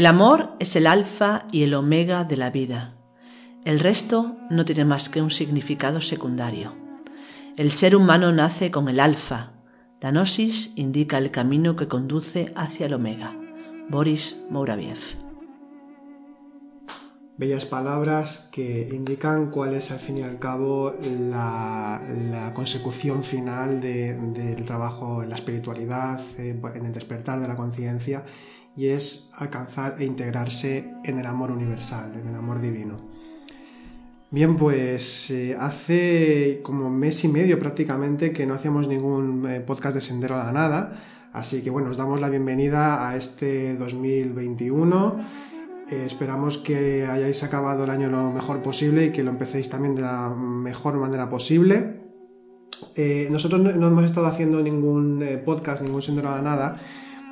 El amor es el alfa y el omega de la vida. El resto no tiene más que un significado secundario. El ser humano nace con el alfa. La gnosis indica el camino que conduce hacia el omega. Boris Mouraviev. Bellas palabras que indican cuál es al fin y al cabo la, consecución final del trabajo en la espiritualidad, en el despertar de la conciencia y es alcanzar e integrarse en el amor universal, en el amor divino. Bien, pues eh, hace como mes y medio prácticamente que no hacíamos ningún eh, podcast de Sendero a la Nada, así que bueno, os damos la bienvenida a este 2021. Eh, esperamos que hayáis acabado el año lo mejor posible y que lo empecéis también de la mejor manera posible. nosotros no, hemos estado haciendo ningún podcast, ningún Sendero a la Nada,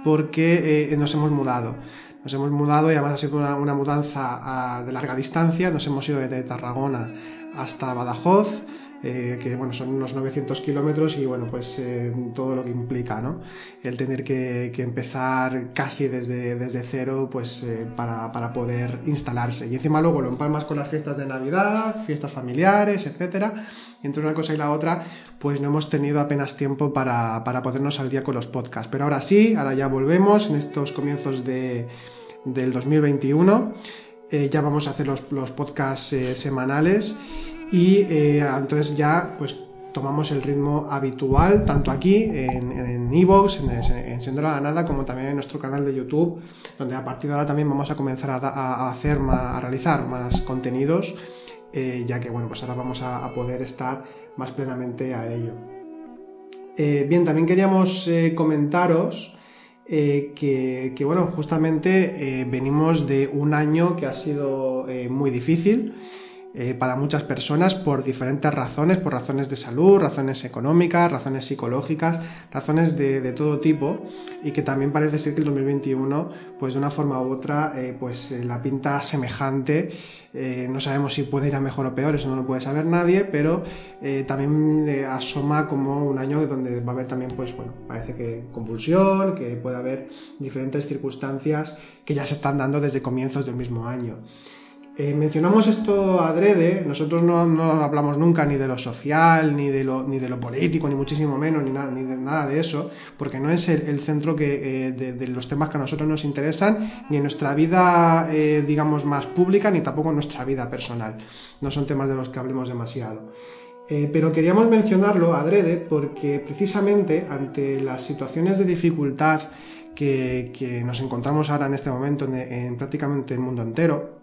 porque eh, nos hemos mudado. Nos hemos mudado y además ha sido una, mudanza ah, de larga distancia. Nos hemos ido desde Tarragona hasta Badajoz eh, que bueno, son unos 900 kilómetros y bueno, pues eh, todo lo que implica, ¿no? El tener que, empezar casi desde, desde cero, pues eh, para, poder instalarse. Y encima luego lo empalmas con las fiestas de Navidad, fiestas familiares, etcétera. Entre una cosa y la otra, pues no hemos tenido apenas tiempo para, podernos al día con los podcasts. Pero ahora sí, ahora ya volvemos en estos comienzos de, del 2021. ya vamos a hacer los, los podcasts semanales y eh, entonces ya pues tomamos el ritmo habitual, tanto aquí en Evox, en, en, Sendero a la Nada, como también en nuestro canal de YouTube, donde a partir de ahora también vamos a comenzar a, hacer, a realizar más contenidos, eh, ya que bueno, pues ahora vamos a, poder estar más plenamente a ello. Eh, bien, también queríamos comentaros que, que, bueno, justamente venimos de un año que ha sido muy difícil. Eh, para muchas personas por diferentes razones, por razones de salud, razones económicas, razones psicológicas, razones de, todo tipo y que también parece ser que el 2021 pues de una forma u otra eh, pues eh, la pinta semejante no sabemos si puede ir a mejor o peor, eso no lo puede saber nadie, pero también asoma como un año donde va a haber también, pues bueno, parece que convulsión, que puede haber diferentes circunstancias que ya se están dando desde comienzos del mismo año. Eh, mencionamos esto adrede, nosotros no, hablamos nunca ni de lo social, ni de lo, político, ni muchísimo menos, ni, nada, de nada de eso, porque no es el, centro eh, de, los temas que a nosotros nos interesan, ni en nuestra vida, eh, digamos, más pública, ni tampoco en nuestra vida personal. No son temas de los que hablemos demasiado. pero queríamos mencionarlo adrede porque precisamente ante las situaciones de dificultad que, nos encontramos ahora en este momento en prácticamente el mundo entero,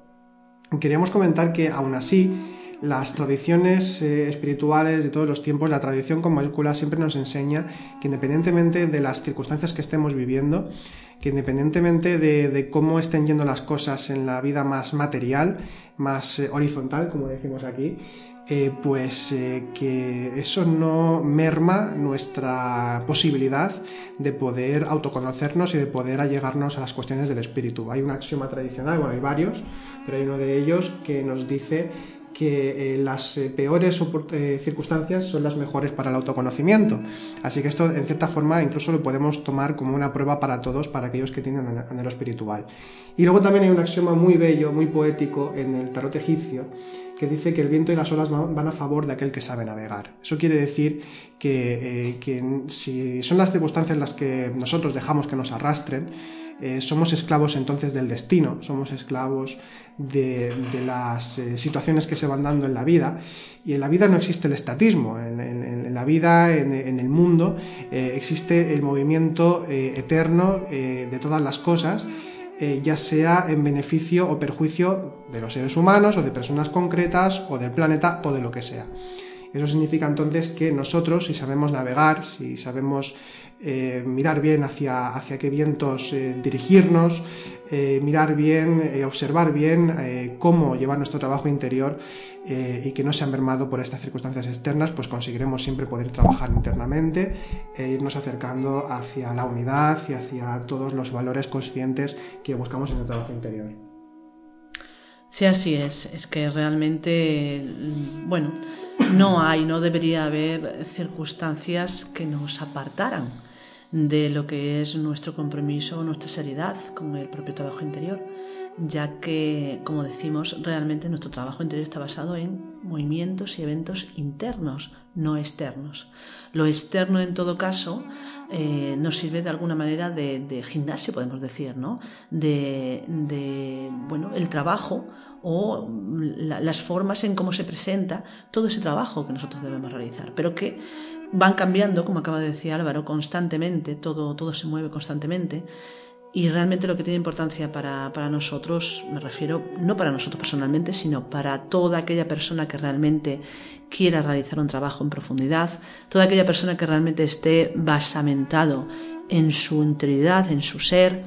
queríamos comentar que aún así las tradiciones eh, espirituales de todos los tiempos, la tradición con mayúsculas siempre nos enseña que independientemente de las circunstancias que estemos viviendo, que independientemente de, cómo estén yendo las cosas en la vida más material, más eh, horizontal, como decimos aquí, eh, pues que eso no merma nuestra posibilidad de poder autoconocernos y de poder allegarnos a las cuestiones del espíritu. Hay un axioma tradicional, bueno, hay varios, pero hay uno de ellos que nos dice que eh, las peores circunstancias son las mejores para el autoconocimiento. Así que esto, en cierta forma, incluso lo podemos tomar como una prueba para todos, para aquellos que tienen anhelo espiritual. Y luego también hay un axioma muy bello, muy poético en el tarot egipcio, que dice que el viento y las olas van a favor de aquel que sabe navegar. Eso quiere decir que, eh, si son las circunstancias las que nosotros dejamos que nos arrastren, eh, somos esclavos entonces del destino, somos esclavos de, las eh, situaciones que se van dando en la vida. Y en la vida no existe el estatismo, en, la vida, en, el mundo, existe el movimiento eterno de todas las cosas eh, ya sea en beneficio o perjuicio de los seres humanos o de personas concretas o del planeta o de lo que sea. Eso significa entonces que nosotros, si sabemos navegar, si sabemos eh, mirar bien hacia, hacia qué vientos eh, dirigirnos, eh, mirar bien, observar bien cómo llevar nuestro trabajo interior y que no sea mermado por estas circunstancias externas, pues conseguiremos siempre poder trabajar internamente e irnos acercando hacia la unidad y hacia todos los valores conscientes que buscamos en el trabajo interior. Sí, así es. Es que realmente, bueno, no hay, no debería haber circunstancias que nos apartaran de lo que es nuestro compromiso, nuestra seriedad con el propio trabajo interior, ya que, como decimos, realmente nuestro trabajo interior está basado en movimientos y eventos internos, no externos. Lo externo, en todo caso, eh, nos sirve de alguna manera de, gimnasio, podemos decir, ¿no? De, bueno, el trabajo o las formas en cómo se presenta todo ese trabajo que nosotros debemos realizar, pero que van cambiando, como acaba de decir Álvaro, constantemente, todo, todo se mueve constantemente. Y realmente lo que tiene importancia para, para, nosotros, me refiero no para nosotros personalmente, sino para toda aquella persona que realmente quiera realizar un trabajo en profundidad, toda aquella persona que realmente esté basamentado en su integridad, en su ser,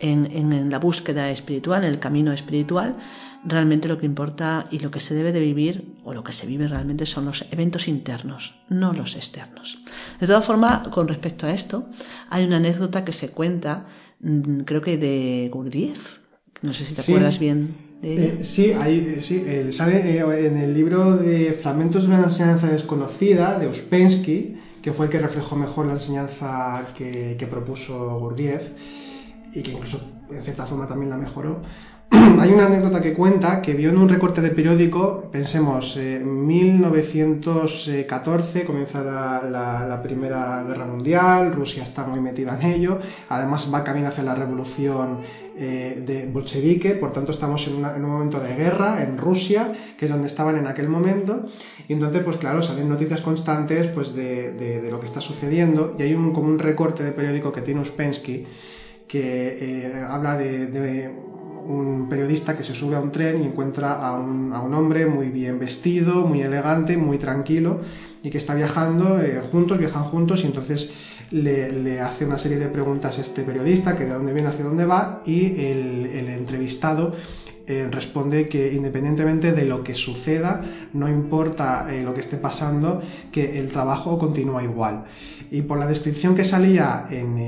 en, en la búsqueda espiritual, en el camino espiritual, realmente lo que importa y lo que se debe de vivir o lo que se vive realmente son los eventos internos, no los externos. De todas formas, con respecto a esto, hay una anécdota que se cuenta, mm, creo que de Gurdjieff, no sé si te acuerdas bien. Eh, sí, eh, sí sale eh, en el libro de Fragmentos de una enseñanza desconocida de Uspensky, que fue el que reflejó mejor la enseñanza que, que propuso Gurdjieff y que incluso en cierta forma también la mejoró. hay una anécdota que cuenta que vio en un recorte de periódico, pensemos, en eh, 1914 comienza la, Primera Guerra Mundial, Rusia está muy metida en ello, además va camino hacia la revolución eh, de bolchevique, por tanto estamos en, un momento de guerra en Rusia, que es donde estaban en aquel momento, y entonces pues claro, salen noticias constantes pues de, lo que está sucediendo, y hay un, como un recorte de periódico que tiene Uspensky, que eh, habla de un periodista que se sube a un tren y encuentra a un, hombre muy bien vestido, muy elegante, muy tranquilo y que está viajando eh, juntos, viajan juntos y entonces le, hace una serie de preguntas a este periodista, que de dónde viene, hacia dónde va y el, entrevistado eh, responde que independientemente de lo que suceda, no importa eh, lo que esté pasando, que el trabajo continúa igual. Y por la descripción que salía en,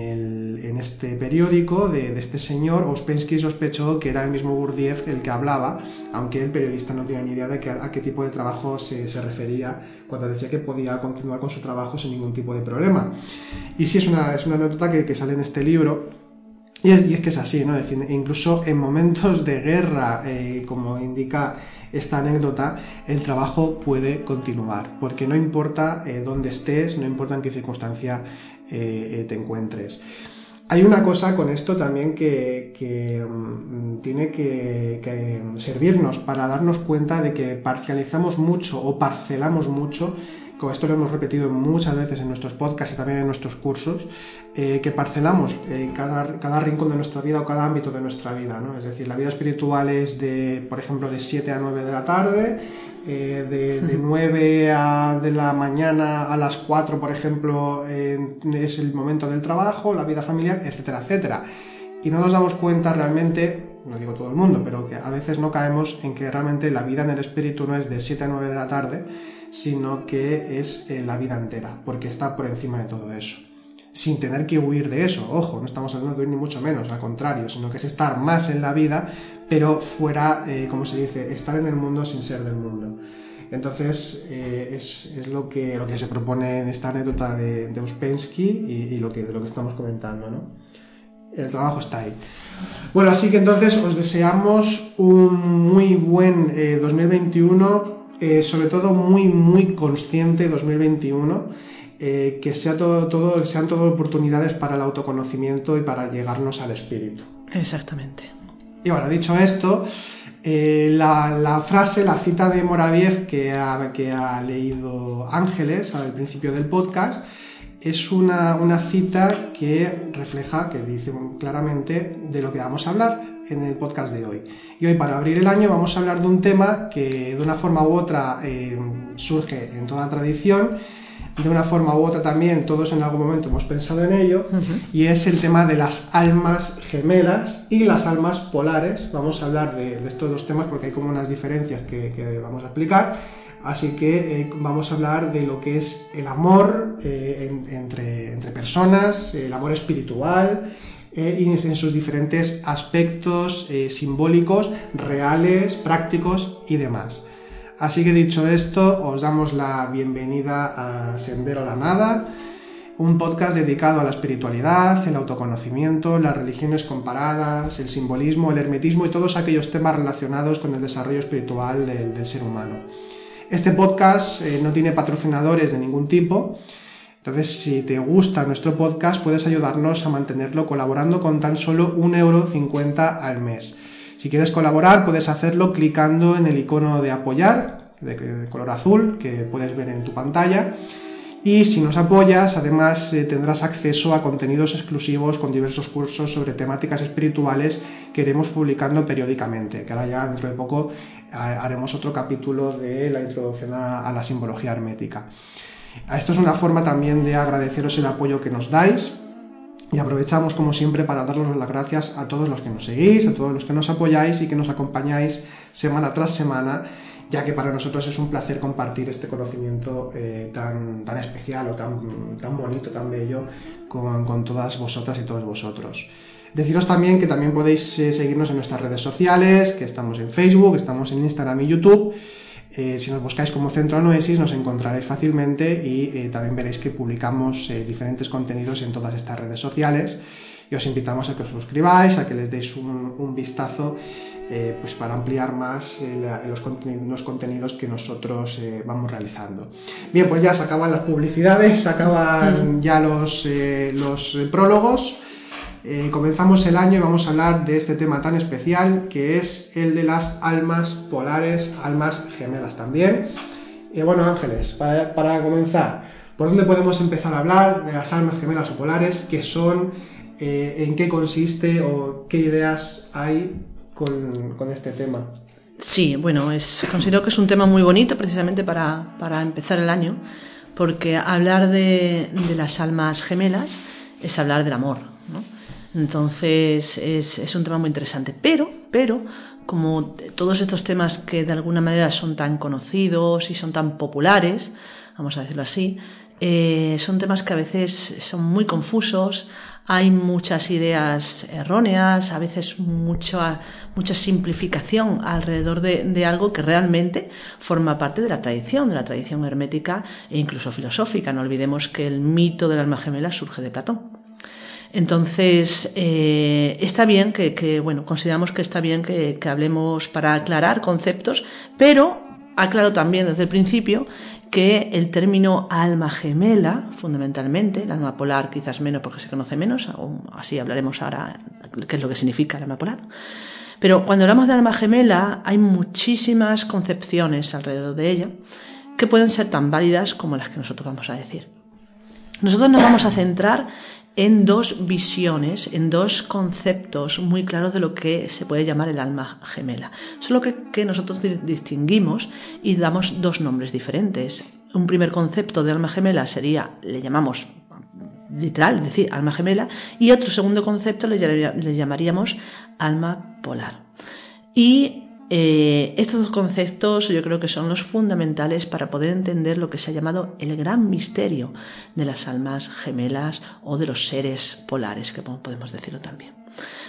este periódico de, este señor, Ospensky sospechó que era el mismo Gurdjieff el que hablaba, aunque el periodista no tenía ni idea de a qué tipo de trabajo se, refería cuando decía que podía continuar con su trabajo sin ningún tipo de problema. Y sí, es una, es una anécdota que, sale en este libro, y es, que es así, ¿no? incluso en momentos de guerra, eh, como indica esta anécdota, el trabajo puede continuar, porque no importa eh, dónde estés, no importa en qué circunstancia eh, eh, te encuentres. Hay una cosa con esto también que, mm, tiene que, servirnos para darnos cuenta de que parcializamos mucho o parcelamos mucho como esto lo hemos repetido muchas veces en nuestros podcasts y también en nuestros cursos, eh, que parcelamos eh, cada, cada, rincón de nuestra vida o cada ámbito de nuestra vida. ¿no? Es decir, la vida espiritual es de, por ejemplo, de 7 a 9 de la tarde, eh, de, de, 9 a, de la mañana a las 4, por ejemplo, es el momento del trabajo, la vida familiar, etcétera, etcétera. Y no nos damos cuenta realmente, no digo todo el mundo, pero que a veces no caemos en que realmente la vida en el espíritu no es de 7 a 9 de la tarde, sino que es eh, la vida entera, porque está por encima de todo eso. Sin tener que huir de eso, ojo, no estamos hablando de huir ni mucho menos, al contrario, sino que es estar más en la vida, pero fuera, eh, como se dice, estar en el mundo sin ser del mundo. Entonces, eh, es, lo, que, lo que se propone en esta anécdota de, de Uspensky y, lo que, de lo que estamos comentando, ¿no? El trabajo está ahí. Bueno, así que entonces os deseamos un muy buen 2021 eh, sobre todo muy, muy consciente 2021, eh, que sea todo, todo, sean todas oportunidades para el autoconocimiento y para llegarnos al espíritu. Exactamente. Y bueno, dicho esto, eh, la, frase, la cita de Moraviev que ha, que ha leído Ángeles al principio del podcast, es una, una, cita que refleja, que dice claramente de lo que vamos a hablar, en el podcast de hoy. Y hoy para abrir el año vamos a hablar de un tema que de una forma u otra eh, surge en toda tradición, de una forma u otra también todos en algún momento hemos pensado en ello, y es el tema de las almas gemelas y las almas polares. Vamos a hablar de, estos dos temas porque hay como unas diferencias que, vamos a explicar. Así que eh, vamos a hablar de lo que es el amor eh, entre, entre personas, el amor espiritual, eh, en sus diferentes aspectos eh, simbólicos, reales, prácticos y demás. Así que dicho esto, os damos la bienvenida a Sendero a la Nada, un podcast dedicado a la espiritualidad, el autoconocimiento, las religiones comparadas, el simbolismo, el hermetismo y todos aquellos temas relacionados con el desarrollo espiritual del, ser humano. Este podcast eh, no tiene patrocinadores de ningún tipo, entonces, si te gusta nuestro podcast, puedes ayudarnos a mantenerlo colaborando con tan solo 1,50€ al mes. Si quieres colaborar, puedes hacerlo clicando en el icono de apoyar, de, color azul, que puedes ver en tu pantalla. Y si nos apoyas, además eh, tendrás acceso a contenidos exclusivos con diversos cursos sobre temáticas espirituales que iremos publicando periódicamente, que ahora ya dentro de poco haremos otro capítulo de la introducción a la simbología hermética. Esto es una forma también de agradeceros el apoyo que nos dais y aprovechamos como siempre para daros las gracias a todos los que nos seguís, a todos los que nos apoyáis y que nos acompañáis semana tras semana, ya que para nosotros es un placer compartir este conocimiento eh, tan, tan especial o tan, tan bonito, tan bello con, con todas vosotras y todos vosotros. Deciros también que también podéis eh, seguirnos en nuestras redes sociales, que estamos en Facebook, estamos en Instagram y YouTube eh, si nos buscáis como Centro Anoesis nos encontraréis fácilmente y eh, también veréis que publicamos eh, diferentes contenidos en todas estas redes sociales y os invitamos a que os suscribáis, a que les deis un, vistazo pues para ampliar más los, contenidos, que nosotros vamos realizando. Bien, pues ya se acaban las publicidades, se acaban ya los, los prólogos. Eh, comenzamos el año y vamos a hablar de este tema tan especial que es el de las almas polares, almas gemelas también. Y bueno, Ángeles, para, comenzar, ¿por dónde podemos empezar a hablar de las almas gemelas o polares? ¿Qué son? Eh, ¿En qué consiste o qué ideas hay con, este tema? Sí, bueno, considero que es un tema muy bonito precisamente para, empezar el año, porque hablar de, de las almas gemelas es hablar del amor, ¿no? Entonces es, un tema muy interesante. Pero, pero, como todos estos temas que de alguna manera son tan conocidos y son tan populares, vamos a decirlo así, eh, son temas que a veces son muy confusos, hay muchas ideas erróneas, a veces mucha, mucha simplificación alrededor de, de, algo que realmente forma parte de la tradición, de la tradición hermética e incluso filosófica. No olvidemos que el mito del alma gemela surge de Platón. Entonces, eh, está bien que, bueno, consideramos que está bien que, hablemos para aclarar conceptos, pero aclaro también desde el principio que el término alma gemela, fundamentalmente, el alma polar quizás menos porque se conoce menos, así hablaremos ahora qué es lo que significa el alma polar. Pero cuando hablamos de alma gemela hay muchísimas concepciones alrededor de ella que pueden ser tan válidas como las que nosotros vamos a decir. Nosotros nos vamos a centrar en dos visiones, en dos conceptos muy claros de lo que se puede llamar el alma gemela. Solo que, nosotros distinguimos y damos dos nombres diferentes. Un primer concepto de alma gemela sería, le llamamos literal, es decir, alma gemela, y otro segundo concepto le, le llamaríamos alma polar. Y eh, estos dos conceptos yo creo que son los fundamentales para poder entender lo que se ha llamado el gran misterio de las almas gemelas o de los seres polares, que podemos decirlo también.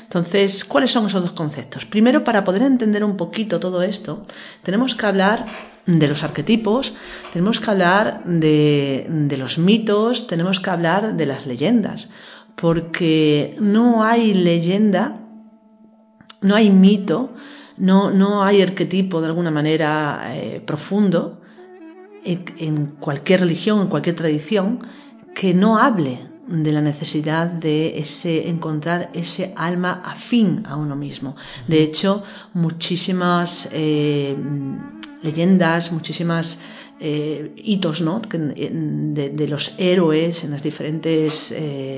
Entonces, ¿cuáles son esos dos conceptos? Primero, para poder entender un poquito todo esto, tenemos que hablar de los arquetipos, tenemos que hablar de, de los mitos, tenemos que hablar de las leyendas, porque no hay leyenda, no hay mito, no, no hay arquetipo de alguna manera eh, profundo en, cualquier religión, en cualquier tradición, que no hable de la necesidad de ese, encontrar ese alma afín a uno mismo. De hecho, muchísimas eh, leyendas, muchísimas eh, hitos ¿no? de, los héroes en las diferentes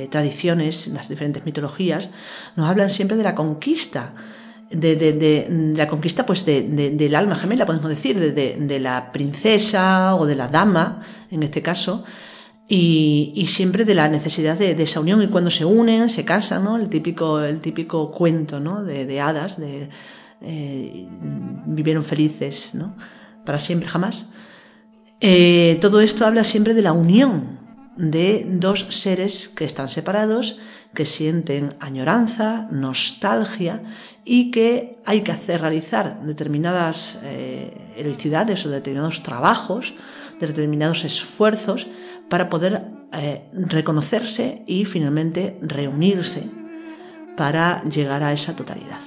tradiciones, en las diferentes mitologías, nos hablan siempre de la conquista de, la conquista pues del alma gemela, podemos decir, de, la princesa o de la dama, en este caso, y, siempre de la necesidad de, esa unión. Y cuando se unen, se casan, ¿no? El típico, el típico cuento, ¿no? De, hadas, de eh, vivieron felices, ¿no? Para siempre, jamás. Eh, todo esto habla siempre de la unión de dos seres que están separados, que sienten añoranza, nostalgia y que hay que hacer realizar determinadas eh, o determinados trabajos, determinados esfuerzos para poder eh, reconocerse y finalmente reunirse para llegar a esa totalidad.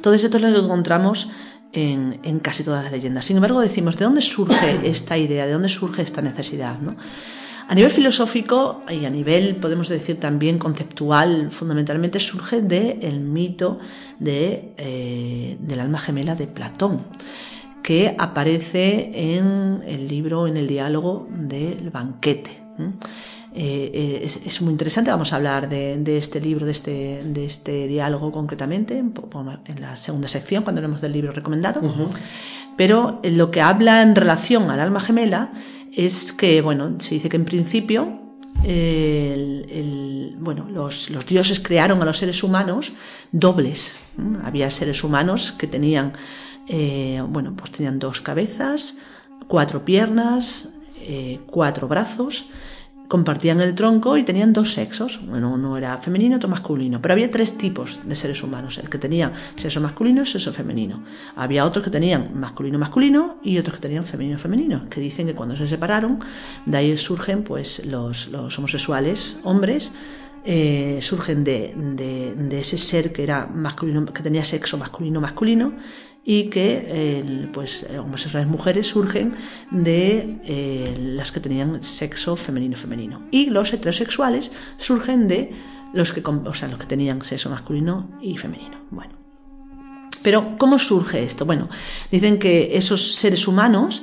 Todo esto es lo que encontramos en, en, casi todas las leyendas. Sin embargo, decimos, ¿de dónde surge esta idea? ¿De dónde surge esta necesidad? ¿no? A nivel filosófico y a nivel, podemos decir también conceptual, fundamentalmente surge del mito de, eh, del alma gemela de Platón, que aparece en el libro, en el diálogo del banquete. Eh, eh, es, muy interesante, vamos a hablar de, este libro, de este, de este diálogo concretamente, en, la segunda sección, cuando hablemos del libro recomendado. Pero lo que habla en relación al alma gemela es que, bueno, se dice que en principio bueno, los, dioses crearon a los seres humanos dobles. Había seres humanos que tenían, eh, bueno, pues tenían dos cabezas, cuatro piernas, eh, cuatro brazos compartían el tronco y tenían dos sexos. Bueno, uno era femenino, otro masculino. Pero había tres tipos de seres humanos. El que tenía sexo masculino y sexo femenino. Había otros que tenían masculino masculino y otros que tenían femenino femenino. Que dicen que cuando se separaron, de ahí surgen pues los, los homosexuales hombres. Eh, surgen de, de, de, ese ser que era masculino, que tenía sexo masculino masculino y que pues homosexuales mujeres surgen de eh, las que tenían sexo femenino femenino. Y los heterosexuales surgen de los que o sea, los que tenían sexo masculino y femenino. Bueno. Pero cómo surge esto bueno dicen que esos seres humanos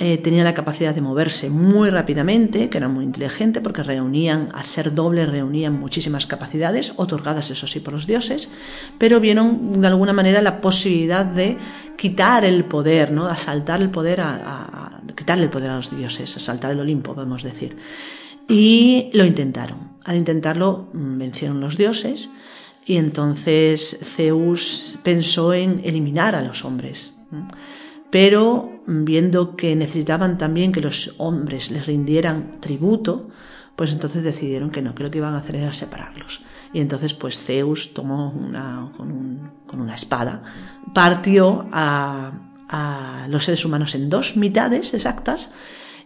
eh, tenían la capacidad de moverse muy rápidamente, que eran muy inteligentes porque reunían, al ser doble, reunían muchísimas capacidades, otorgadas eso sí por los dioses, pero vieron de alguna manera la posibilidad de quitar el poder, ¿no? asaltar el poder, a, quitarle el poder a los dioses, asaltar el Olimpo, podemos decir. Y lo intentaron. Al intentarlo mm, vencieron los dioses y entonces Zeus pensó en eliminar a los hombres pero viendo que necesitaban también que los hombres les rindieran tributo, pues entonces decidieron que no, que lo que iban a hacer era separarlos. Y entonces pues Zeus tomó una, con, una espada, partió a, a los seres humanos en dos mitades exactas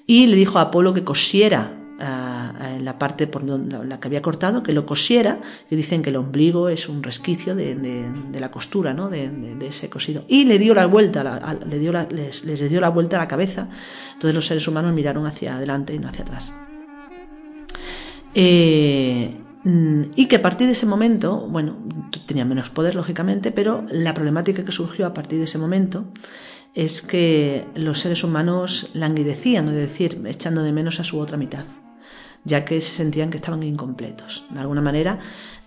y le dijo a Apolo que cosiera en la parte por la que había cortado, que lo cosiera, y dicen que el ombligo es un resquicio de, la costura, ¿no? de, ese cosido. Y le dio la vuelta, le dio les, dio la vuelta a la cabeza, entonces los seres humanos miraron hacia adelante y no hacia atrás. Eh, y que a partir de ese momento, bueno, tenía menos poder lógicamente, pero la problemática que surgió a partir de ese momento es que los seres humanos languidecían, es decir, echando de menos a su otra mitad ya que se sentían que estaban incompletos. De alguna manera,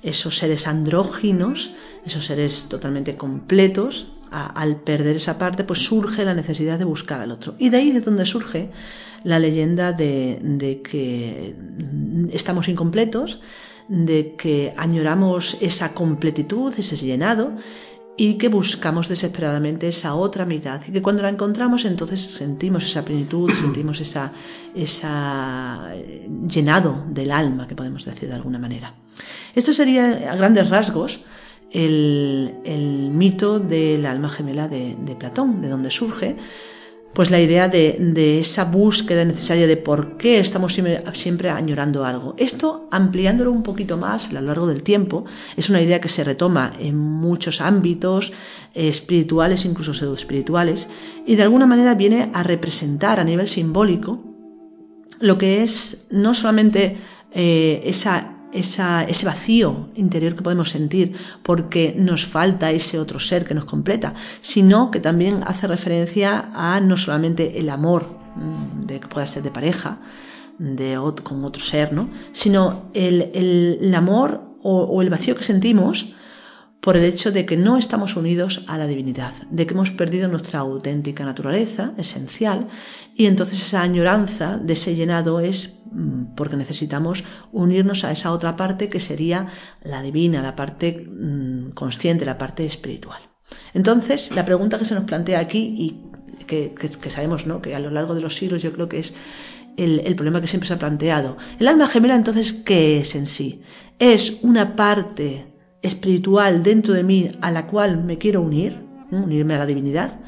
esos seres andróginos, esos seres totalmente completos, al perder esa parte, pues surge la necesidad de buscar al otro. Y de ahí de donde surge la leyenda de, de que estamos incompletos, de que añoramos esa completitud, ese llenado, y que buscamos desesperadamente esa otra mitad y que cuando la encontramos entonces sentimos esa plenitud, sentimos esa, esa eh, llenado del alma, que podemos decir de alguna manera. Esto sería a grandes rasgos el, el mito del alma gemela de, de Platón, de donde surge, pues la idea de, esa búsqueda necesaria de por qué estamos siempre, añorando algo. Esto, ampliándolo un poquito más a lo largo del tiempo, es una idea que se retoma en muchos ámbitos espirituales, incluso pseudoespirituales, y de alguna manera viene a representar a nivel simbólico lo que es no solamente eh, esa ese vacío interior que podemos sentir porque nos falta ese otro ser que nos completa, sino que también hace referencia a no solamente el amor, mm, de que pueda ser de pareja, de, con otro ser, ¿no? sino el, amor o, el vacío que sentimos por el hecho de que no estamos unidos a la divinidad, de que hemos perdido nuestra auténtica naturaleza esencial y entonces esa añoranza de ese llenado es mm, porque necesitamos unirnos a esa otra parte que sería la divina, la parte mm, consciente, la parte espiritual. Entonces, la pregunta que se nos plantea aquí y que, sabemos ¿no? que a lo largo de los siglos yo creo que es el, el, problema que siempre se ha planteado. El alma gemela entonces, ¿qué es en sí? Es una parte espiritual dentro de mí a la cual me quiero unir, unirme a la divinidad,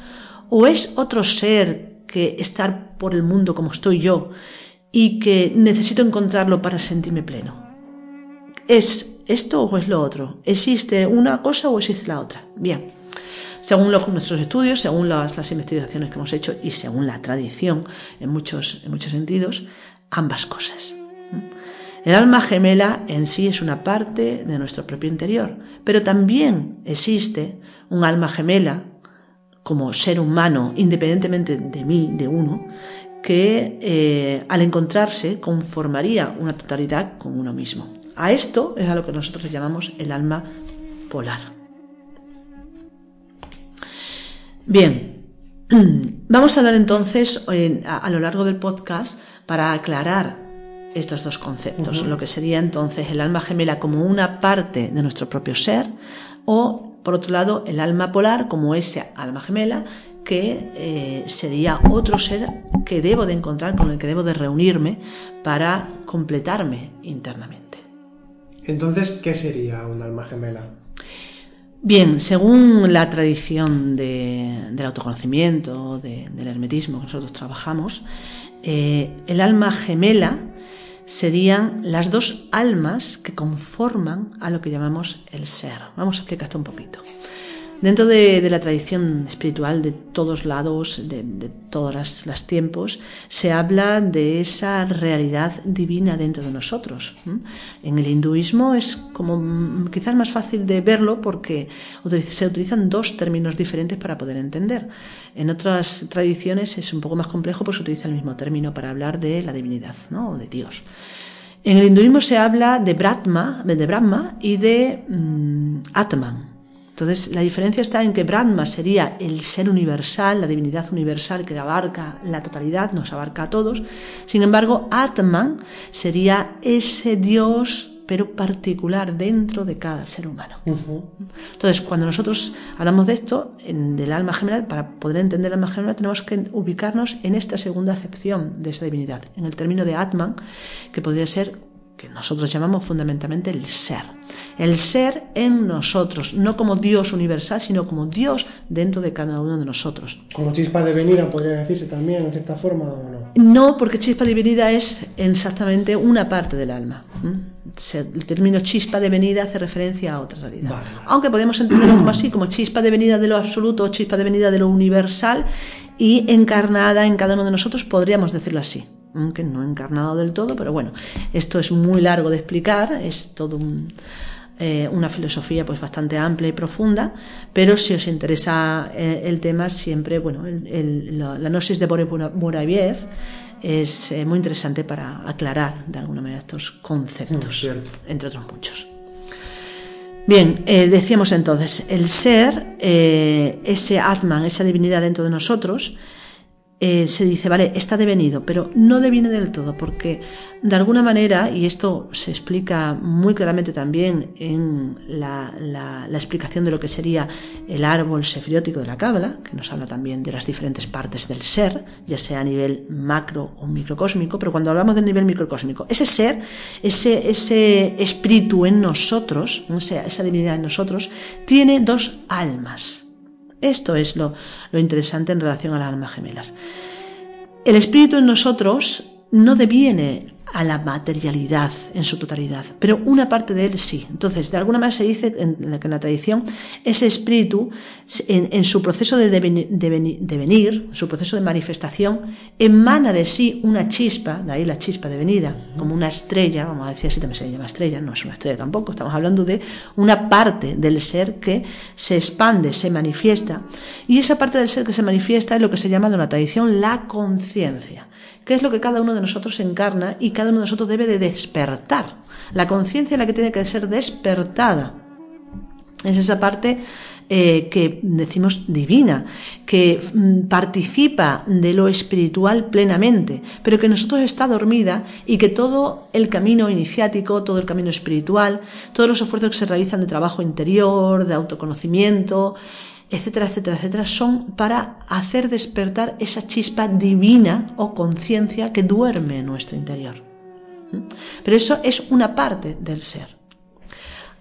o es otro ser que estar por el mundo como estoy yo y que necesito encontrarlo para sentirme pleno. ¿Es esto o es lo otro? ¿Existe una cosa o existe la otra? Bien, según nuestros estudios, según las, las, investigaciones que hemos hecho y según la tradición en muchos, en muchos sentidos, ambas cosas. El alma gemela en sí es una parte de nuestro propio interior, pero también existe un alma gemela como ser humano, independientemente de mí, de uno, que eh, al encontrarse conformaría una totalidad con uno mismo. A esto es a lo que nosotros llamamos el alma polar. Bien, vamos a hablar entonces a lo largo del podcast para aclarar estos dos conceptos, lo que sería entonces el alma gemela como una parte de nuestro propio ser o, por otro lado, el alma polar como ese alma gemela que eh, sería otro ser que debo de encontrar, con el que debo de reunirme para completarme internamente. Entonces, ¿qué sería un alma gemela? Bien, según la tradición del autoconocimiento, del hermetismo que nosotros trabajamos, eh, el alma gemela serían las dos almas que conforman a lo que llamamos el ser. Vamos a explicar esto un poquito. Dentro de, la tradición espiritual de todos lados, de, todos los tiempos, se habla de esa realidad divina dentro de nosotros. En el hinduismo es como quizás más fácil de verlo porque se utilizan dos términos diferentes para poder entender. En otras tradiciones es un poco más complejo porque se utiliza el mismo término para hablar de la divinidad ¿no? o de Dios. En el hinduismo se habla de Brahma, de Brahma y de mm, Atman. Entonces, la diferencia está en que Brahma sería el ser universal, la divinidad universal que abarca la totalidad, nos abarca a todos. Sin embargo, Atman sería ese Dios pero particular dentro de cada ser humano. Entonces, cuando nosotros hablamos de esto, del alma gemela, para poder entender el alma gemela, tenemos que ubicarnos en esta segunda acepción de esa divinidad, en el término de Atman, que podría ser que nosotros llamamos fundamentalmente el ser. El ser en nosotros, no como Dios universal, sino como Dios dentro de cada uno de nosotros. Como chispa divinidad podría decirse también, en cierta forma, o no? No, porque chispa divinidad es exactamente una parte del alma. El término chispa de venida hace referencia a otra realidad. Aunque podemos entenderlo como así, como chispa de venida de lo absoluto o chispa de venida de lo universal y encarnada en cada uno de nosotros, podríamos decirlo así que no encarnado del todo, pero bueno, esto es muy largo de explicar, es todo eh, una filosofía pues bastante amplia y profunda, pero si os interesa eh, el tema, siempre, bueno, la, gnosis de Boris Muraviev es eh, muy interesante para aclarar de alguna manera estos conceptos, entre otros muchos. Bien, decíamos entonces, el ser, ese Atman, esa divinidad dentro de nosotros, eh, se dice, vale, está devenido, pero no deviene del todo, porque de alguna manera, y esto se explica muy claramente también en la, explicación de lo que sería el árbol sefriótico de la cábala, que nos habla también de las diferentes partes del ser, ya sea a nivel macro o microcósmico, pero cuando hablamos del nivel microcósmico, ese ser, ese, ese espíritu en nosotros, esa divinidad en nosotros, tiene dos almas esto es lo, interesante en relación a las almas gemelas. El espíritu en nosotros no deviene a la materialidad en su totalidad, pero una parte de él sí. Entonces, de alguna manera se dice en la, en la tradición, ese espíritu, en, su proceso de devenir, su proceso de manifestación, emana de sí una chispa, de ahí la chispa de venida, como una estrella, vamos a decir así también se llama estrella, no es una estrella tampoco, estamos hablando de una parte del ser que se expande, se manifiesta, y esa parte del ser que se manifiesta es lo que se llama de una tradición la conciencia que es lo que cada uno de nosotros encarna y cada uno de nosotros debe de despertar. La conciencia es la que tiene que ser despertada. Es esa parte eh, que decimos divina, que mm, participa de lo espiritual plenamente, pero que nosotros está dormida y que todo el camino iniciático, todo el camino espiritual, todos los esfuerzos que se realizan de trabajo interior, de autoconocimiento, etcétera, etcétera, etcétera, son para hacer despertar esa chispa divina o conciencia que duerme en nuestro interior. ¿Mm? Pero eso es una parte del ser.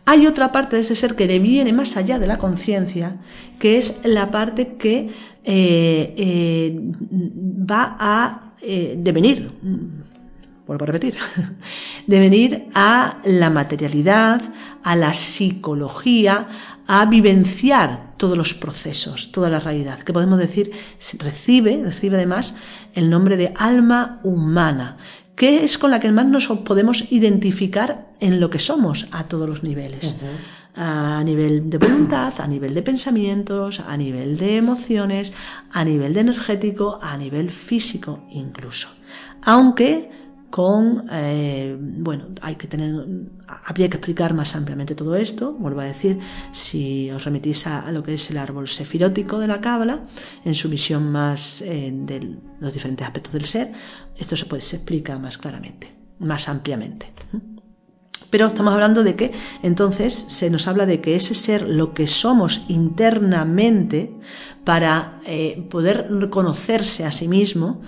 Hay otra parte de ese ser que deviene más allá de la conciencia, que es la parte que eh, eh, va a eh, devenir, vuelvo a repetir, devenir a la materialidad, a la psicología, a vivenciar todos los procesos, toda la realidad, que podemos decir recibe, recibe además el nombre de alma humana, que es con la que más nos podemos identificar en lo que somos a todos los niveles. A nivel de voluntad, a nivel de pensamientos, a nivel de emociones, a nivel de energético, a nivel físico incluso. Aunque con, eh, bueno, hay que tener, habría que explicar más ampliamente todo esto, vuelvo a decir, si os remitís a, lo que es el árbol sefirótico de la cábala, en su visión más eh, de los diferentes aspectos del ser, esto se, puede, se explica más claramente, más ampliamente. Pero estamos hablando de que entonces se nos habla de que ese ser, lo que somos internamente, para eh, poder reconocerse a sí mismo,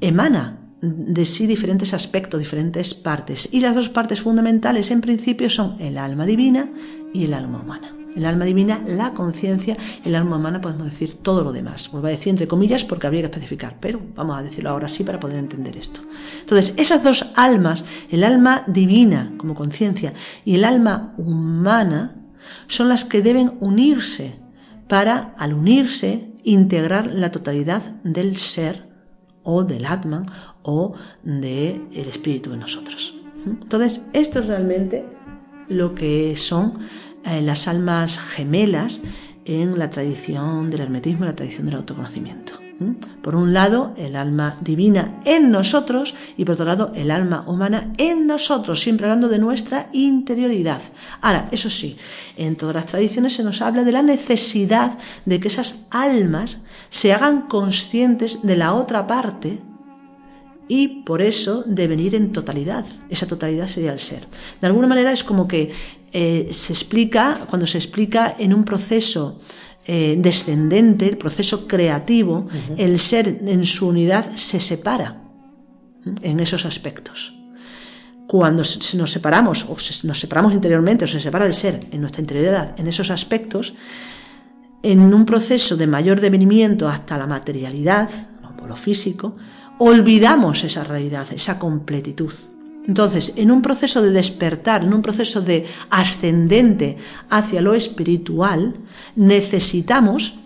emana de sí diferentes aspectos, diferentes partes. Y las dos partes fundamentales en principio son el alma divina y el alma humana. El alma divina, la conciencia, el alma humana podemos decir todo lo demás. Vuelvo a decir entre comillas porque habría que especificar, pero vamos a decirlo ahora sí para poder entender esto. Entonces, esas dos almas, el alma divina como conciencia y el alma humana, son las que deben unirse para, al unirse, integrar la totalidad del ser o del Atman o del el espíritu de nosotros. Entonces, esto es realmente lo que son eh, las almas gemelas en la tradición del hermetismo y la tradición del autoconocimiento. Por un lado, el alma divina en nosotros y por otro lado, el alma humana en nosotros, siempre hablando de nuestra interioridad. Ahora, eso sí, en todas las tradiciones se nos habla de la necesidad de que esas almas se hagan conscientes de la otra parte y por eso de venir en totalidad. Esa totalidad sería el ser. De alguna manera es como que eh, se explica, cuando se explica en un proceso eh, descendente, el proceso creativo, el ser en su unidad se separa en esos aspectos. Cuando nos separamos, o nos separamos interiormente, o se separa el ser en nuestra interioridad, en esos aspectos, en un proceso de mayor devenimiento hasta la materialidad, lo físico, olvidamos esa realidad, esa completitud. Entonces, en un proceso de despertar, en un proceso de ascendente hacia lo espiritual, necesitamos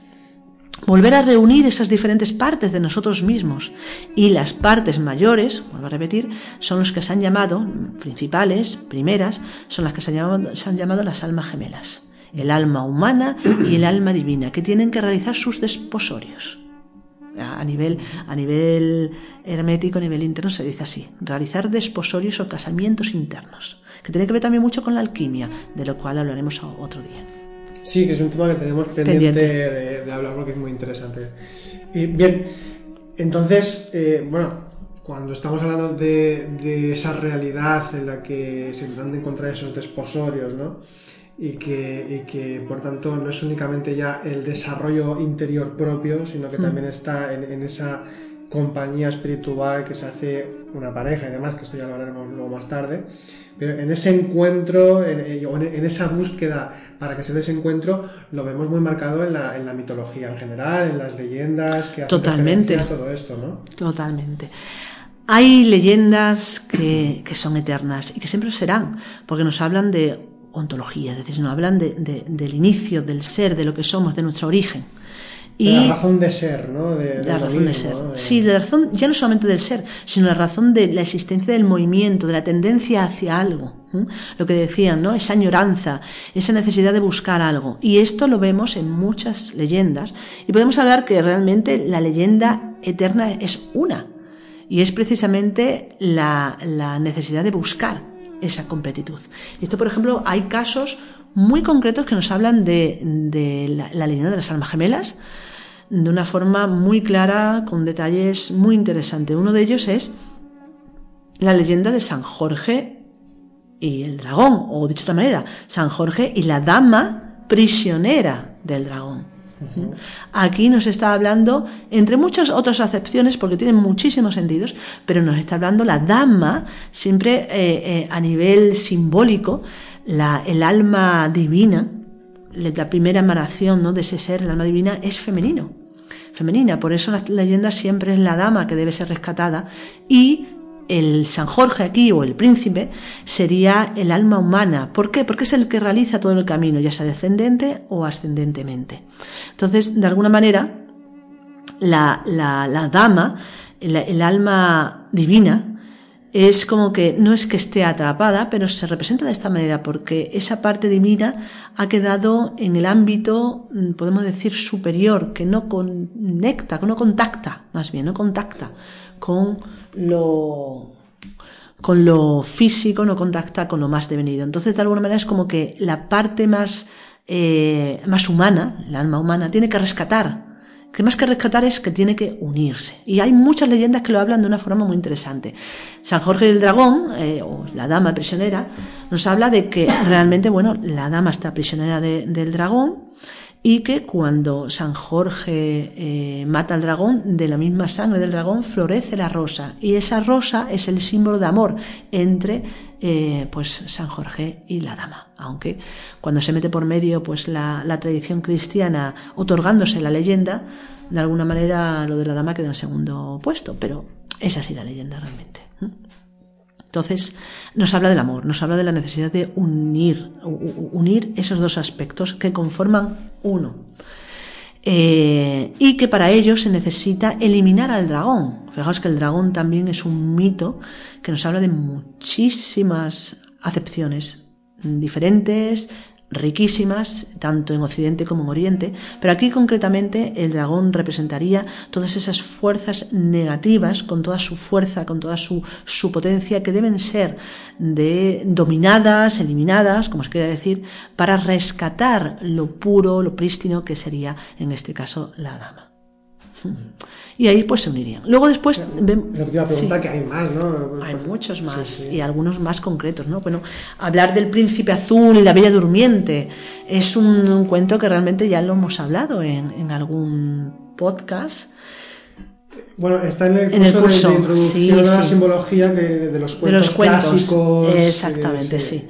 volver a reunir esas diferentes partes de nosotros mismos. Y las partes mayores, vuelvo a repetir, son los que se han llamado, principales, primeras, son las que se han llamado, se han llamado las almas gemelas. El alma humana y el alma divina, que tienen que realizar sus desposorios a nivel, a nivel hermético, a nivel interno, se dice así, realizar desposorios o casamientos internos, que tiene que ver también mucho con la alquimia, de lo cual hablaremos otro día. Sí, que es un tema que tenemos pendiente, De, hablar porque es muy interesante. Y bien, entonces, eh, bueno, cuando estamos hablando de, de, esa realidad en la que se tratan de encontrar esos desposorios, ¿no? Y que, que, por tanto no es únicamente ya el desarrollo interior propio, sino que hmm. también está en, esa compañía espiritual que se hace una pareja y demás, que esto ya lo hablaremos luego más tarde. Pero en ese encuentro, en, en esa búsqueda para que se dé ese encuentro, lo vemos muy marcado en la, en la mitología en general, en las leyendas que hacen Totalmente. a todo esto, ¿no? Totalmente. Hay leyendas que, que son eternas y que siempre serán, porque nos hablan de ontología, es decir, nos hablan de, del inicio, del ser, de lo que somos, de nuestro origen. Y de la razón de ser, ¿no? De, la razón de ser. Sí, de la razón, ya no solamente del ser, sino la razón de la existencia del movimiento, de la tendencia hacia algo. Lo que decían, ¿no? Esa añoranza, esa necesidad de buscar algo. Y esto lo vemos en muchas leyendas. Y podemos hablar que realmente la leyenda eterna es una. Y es precisamente la, la necesidad de buscar esa completitud. Y esto, por ejemplo, hay casos muy concretos que nos hablan de, la, la leyenda de las almas gemelas de una forma muy clara, con detalles muy interesantes. Uno de ellos es la leyenda de San Jorge y el dragón, o dicho de otra manera, San Jorge y la dama prisionera del dragón. Aquí nos está hablando, entre muchas otras acepciones, porque tienen muchísimos sentidos, pero nos está hablando la dama, siempre eh, eh, a nivel simbólico, la, el alma divina, la primera emanación ¿no? de ese ser, el alma divina, es femenino, femenina. Por eso la leyenda siempre es la dama que debe ser rescatada y el San Jorge aquí o el príncipe sería el alma humana. ¿Por qué? Porque es el que realiza todo el camino, ya sea descendente o ascendentemente. Entonces, de alguna manera, la, la, dama, el, alma divina, es como que no es que esté atrapada, pero se representa de esta manera porque esa parte divina ha quedado en el ámbito, mm, podemos decir, superior, que no conecta, que no contacta, más bien, no contacta con lo con lo físico, no contacta con lo más devenido. Entonces, de alguna manera es como que la parte más, eh, más humana, el alma humana, tiene que rescatar. Que más que rescatar es que tiene que unirse. Y hay muchas leyendas que lo hablan de una forma muy interesante. San Jorge del Dragón, eh, o la dama prisionera, nos habla de que realmente, bueno, la dama está prisionera del dragón, y que cuando San Jorge eh, mata al dragón, de la misma sangre del dragón florece la rosa y esa rosa es el símbolo de amor entre eh, pues San Jorge y la dama. Aunque cuando se mete por medio pues la, la, tradición cristiana otorgándose la leyenda, de alguna manera lo de la dama queda en segundo puesto, pero es así la leyenda realmente. Entonces, nos habla del amor, nos habla de la necesidad de unir, unir esos dos aspectos que conforman uno. Eh, y que para ello se necesita eliminar al dragón. Fijaos que el dragón también es un mito que nos habla de muchísimas acepciones diferentes, riquísimas, tanto en Occidente como en Oriente, pero aquí concretamente el dragón representaría todas esas fuerzas negativas, con toda su fuerza, con toda su, su potencia, que deben ser de, dominadas, eliminadas, como se quiere decir, para rescatar lo puro, lo prístino que sería, en este caso, la dama y ahí pues se unirían. Luego después... Lo que te iba a preguntar, que hay más, ¿no? Hay muchos más y algunos más concretos, ¿no? Bueno, hablar del príncipe azul y la bella durmiente es un, cuento que realmente ya lo hemos hablado en, algún podcast. Bueno, está en el curso, de, introducción a la simbología que, de los cuentos, de los cuentos clásicos. Exactamente, sí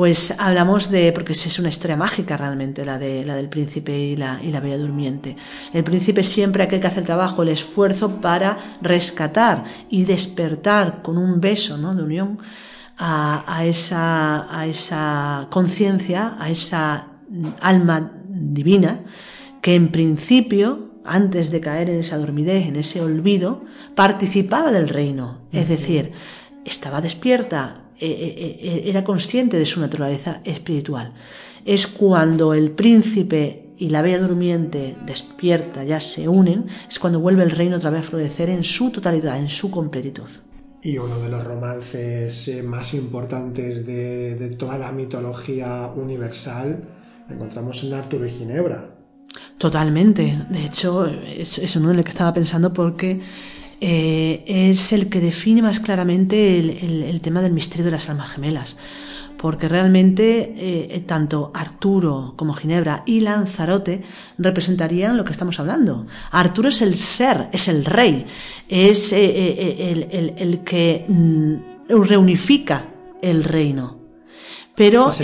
pues hablamos de, porque es una historia mágica realmente, la, de, la del príncipe y la, y la bella durmiente. El príncipe siempre aquel que hace el trabajo, el esfuerzo para rescatar y despertar con un beso ¿no? de unión a, a esa, a esa conciencia, a esa alma divina, que en principio, antes de caer en esa dormidez, en ese olvido, participaba del reino. Es decir, estaba despierta, eh, eh, eh, era consciente de su naturaleza espiritual. Es cuando el príncipe y la bella durmiente despierta, ya se unen, es cuando vuelve el reino otra vez a florecer en su totalidad, en su completitud. Y uno de los romances más importantes de, toda la mitología universal encontramos en Arturo y Ginebra. Totalmente. De hecho, es, es uno en el que estaba pensando porque eh, es el que define más claramente el, tema del misterio de las almas gemelas. Porque realmente eh, tanto Arturo como Ginebra y Lanzarote representarían lo que estamos hablando. Arturo es el ser, es el rey, es eh, el, el, que mm, reunifica el reino. Pero es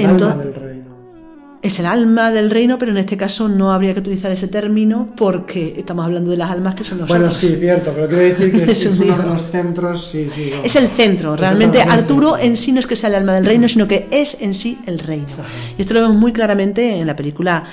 es el alma del reino, pero en este caso no habría que utilizar ese término porque estamos hablando de las almas que son nosotros. Bueno, sí, cierto, pero quiero decir que es, uno de los centros, sí, sí. Es el centro, realmente Arturo en sí no es que sea el alma del reino, sino que es en sí el reino. Y esto lo vemos muy claramente en la película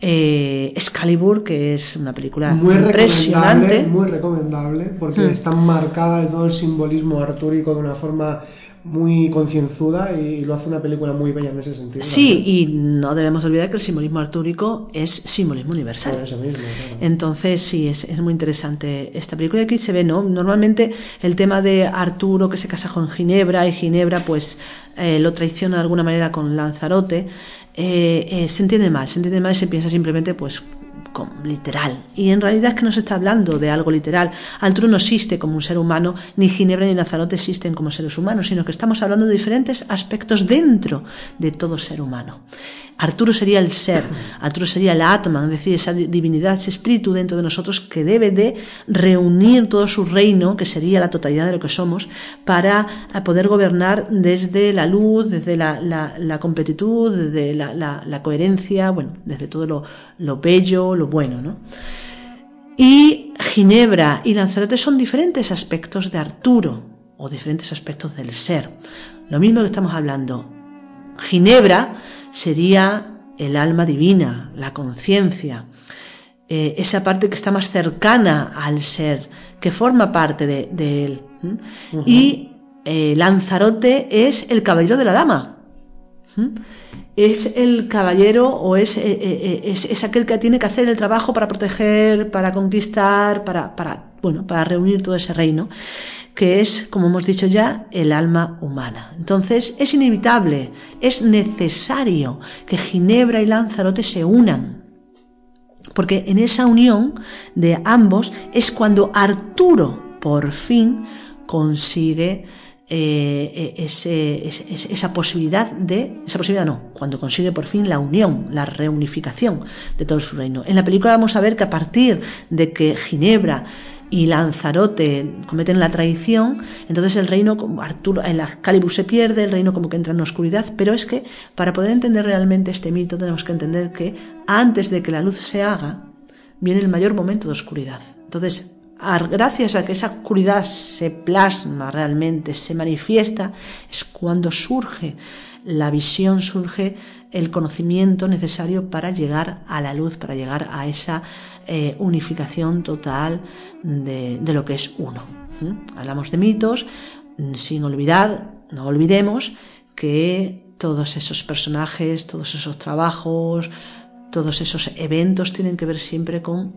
eh, Excalibur, que es una película muy impresionante. Muy recomendable, porque mm. está marcada de todo el simbolismo artúrico de una forma muy concienzuda y lo hace una película muy bella en ese sentido. Sí, y no debemos olvidar que el simbolismo artúrico es simbolismo universal. Por eso mismo, claro. Entonces, sí, es, es muy interesante esta película. Y aquí se ve, ¿no? Normalmente el tema de Arturo que se casa con Ginebra y Ginebra, pues, eh, lo traiciona de alguna manera con Lanzarote. eh, eh, se entiende mal, se entiende mal y se piensa simplemente, pues, literal. Y en realidad es que no se está hablando de algo literal. Arturo no existe como un ser humano, ni Ginebra ni Lanzarote existen como seres humanos, sino que estamos hablando de diferentes aspectos dentro de todo ser humano. Arturo sería el ser, Arturo sería el Atman, es decir, esa divinidad, ese espíritu dentro de nosotros que debe de reunir todo su reino, que sería la totalidad de lo que somos, para poder gobernar desde la luz, desde la, la, la completitud, desde la, coherencia, bueno, desde todo lo, lo bello, lo bueno, ¿no? Y Ginebra y Lanzarote son diferentes aspectos de Arturo, o diferentes aspectos del ser. Lo mismo que estamos hablando. Ginebra sería el alma divina, la conciencia, eh, esa parte que está más cercana al ser, que forma parte de, de él. ¿Mm? Uh -huh. Y eh, Lanzarote es el caballero de la dama. ¿Mm? Es el caballero o es, eh, es, es, aquel que tiene que hacer el trabajo para proteger, para conquistar, para, para, bueno, para reunir todo ese reino que es, como hemos dicho ya, el alma humana. Entonces, es inevitable, es necesario que Ginebra y Lanzarote se unan. Porque en esa unión de ambos es cuando Arturo, por fin, consigue eh, ese, esa posibilidad de, esa posibilidad no, cuando consigue por fin la unión, la reunificación de todo su reino. En la película vamos a ver que a partir de que Ginebra y Lanzarote cometen la traición, entonces el reino, como Arturo, en la Excalibur se pierde, el reino como que entra en oscuridad, pero es que para poder entender realmente este mito tenemos que entender que antes de que la luz se haga, viene el mayor momento de oscuridad. Entonces, gracias a que esa oscuridad se plasma realmente, se manifiesta, es cuando surge la visión, surge el conocimiento necesario para llegar a la luz, para llegar a esa eh, unificación total de, de, lo que es uno. ¿Mm? Hablamos de mitos sin olvidar, no olvidemos que todos esos personajes, todos esos trabajos, todos esos eventos tienen que ver siempre con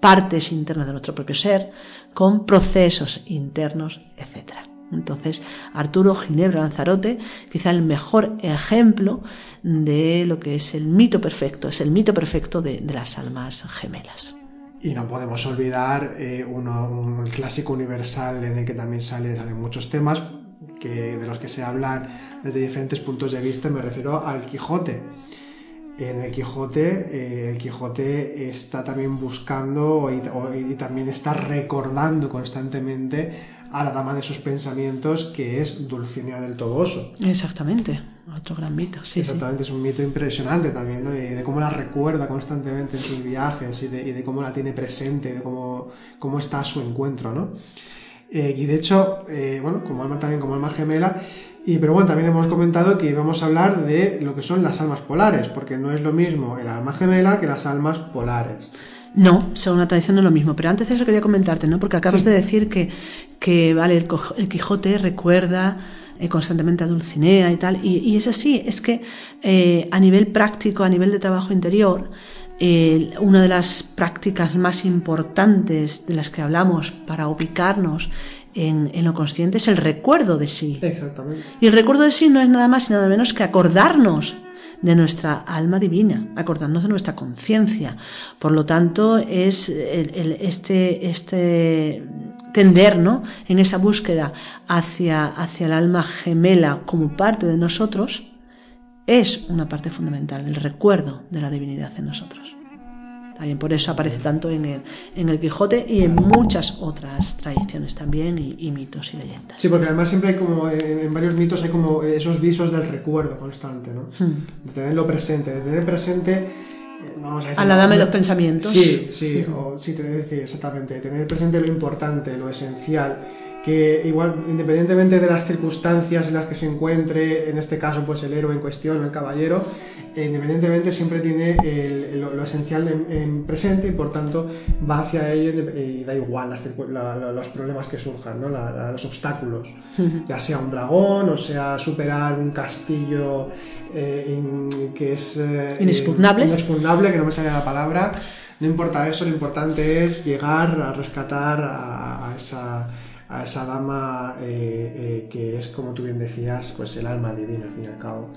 partes internas de nuestro propio ser, con procesos internos, etc. Entonces, Arturo Ginebra Lanzarote, quizá el mejor ejemplo de lo que es el mito perfecto, es el mito perfecto de, las almas gemelas. Y no podemos olvidar eh, un clásico universal en el que también sale, salen muchos temas que, de los que se hablan desde diferentes puntos de vista, me refiero al Quijote. En el Quijote, eh, el Quijote está también buscando y, también está recordando constantemente a la dama de sus pensamientos, que es Dulcinea del Toboso. Exactamente, otro gran mito. Sí, Exactamente, sí. es un mito impresionante también, ¿no? de, de, cómo la recuerda constantemente en sus viajes y de, y de cómo la tiene presente, de cómo, cómo está a su encuentro, ¿no? Eh, y de hecho, eh, bueno, como alma también, como alma gemela, y, pero bueno, también hemos comentado que íbamos a hablar de lo que son las almas polares, porque no es lo mismo el alma gemela que las almas polares. No, según la tradición no es lo mismo. Pero antes de eso quería comentarte, ¿no? Porque acabas sí. de decir que, que vale, el, el Quijote recuerda eh, constantemente a Dulcinea y tal. Y, y es así, es que eh, a nivel práctico, a nivel de trabajo interior, eh, una de las prácticas más importantes de las que hablamos para ubicarnos en, en, lo consciente es el recuerdo de sí. Exactamente. Y el recuerdo de sí no es nada más y nada menos que acordarnos de nuestra alma divina, acordarnos de nuestra conciencia. Por lo tanto, es el, el, este, este tender ¿no? en esa búsqueda hacia, hacia el alma gemela como parte de nosotros, es una parte fundamental, el recuerdo de la divinidad en nosotros. También por eso aparece tanto en el, en el Quijote y en muchas otras tradiciones también y, y mitos y leyendas. Sí, porque además siempre hay como, en, en, varios mitos hay como esos visos del recuerdo constante, ¿no? Hmm. De tenerlo presente, de tener presente... Eh, vamos a, decir, a la dama de los pensamientos. Sí, sí, o sí, te decir exactamente, de tener presente lo importante, lo esencial, que igual, independientemente de las circunstancias en las que se encuentre, en este caso, pues el héroe en cuestión, el caballero, eh, independientemente siempre tiene lo, esencial en, presente y por tanto va hacia ello y da igual los problemas que surjan, ¿no? los obstáculos, ya sea un dragón o sea superar un castillo eh, que es eh, inexpugnable. inexpugnable, que no me sale la palabra. No importa eso, lo importante es llegar a rescatar a esa a esa dama eh, eh, que es, como tú bien decías, pues el alma divina, al fin y al cabo.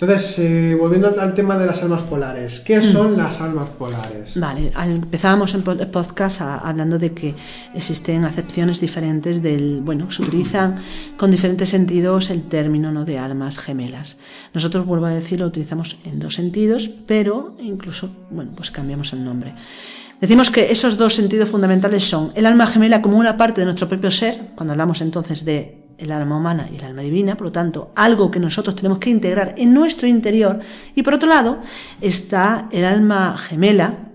Entonces, eh, volviendo al tema de las almas polares, ¿qué mm. son las almas polares? Vale, empezábamos en podcast hablando de que existen acepciones diferentes del, bueno, se utilizan con diferentes sentidos el término ¿no? de almas gemelas. Nosotros, vuelvo a decir, lo utilizamos en dos sentidos, pero incluso, bueno, pues cambiamos el nombre. Decimos que esos dos sentidos fundamentales son el alma gemela como una parte de nuestro propio ser, cuando hablamos entonces de el alma humana y el alma divina, por lo tanto, algo que nosotros tenemos que integrar en nuestro interior, y por otro lado está el alma gemela,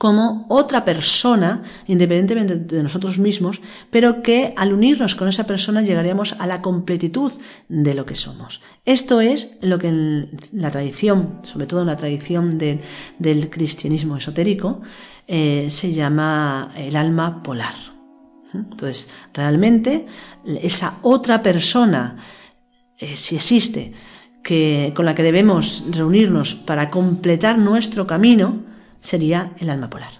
como otra persona, independientemente de nosotros mismos, pero que al unirnos con esa persona llegaríamos a la completitud de lo que somos. Esto es lo que en la tradición, sobre todo en la tradición del cristianismo esotérico, eh, se llama el alma polar. Entonces, realmente, esa otra persona, eh, si existe, que, con la que debemos reunirnos para completar nuestro camino, sería el alma polar.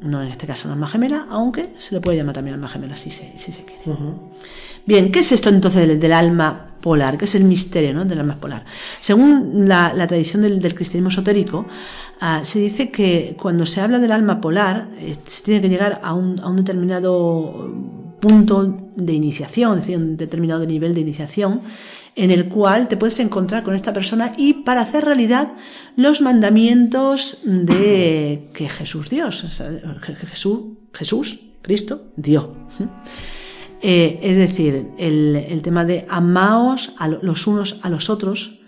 No en este caso el alma gemela, aunque se le puede llamar también alma gemela si se, si se quiere. Bien, ¿qué es esto entonces del, alma polar? ¿Qué es el misterio ¿no? del alma polar? Según la, tradición del, cristianismo esotérico, ah, se dice que cuando se habla del alma polar, eh, se tiene que llegar a un, a un determinado punto de iniciación, es decir, un determinado nivel de iniciación, en el cual te puedes encontrar con esta persona y para hacer realidad los mandamientos de que Jesús Dios, Jesús, Jesús, Cristo, dio. Eh, es decir, el, tema de amaos a los unos a los otros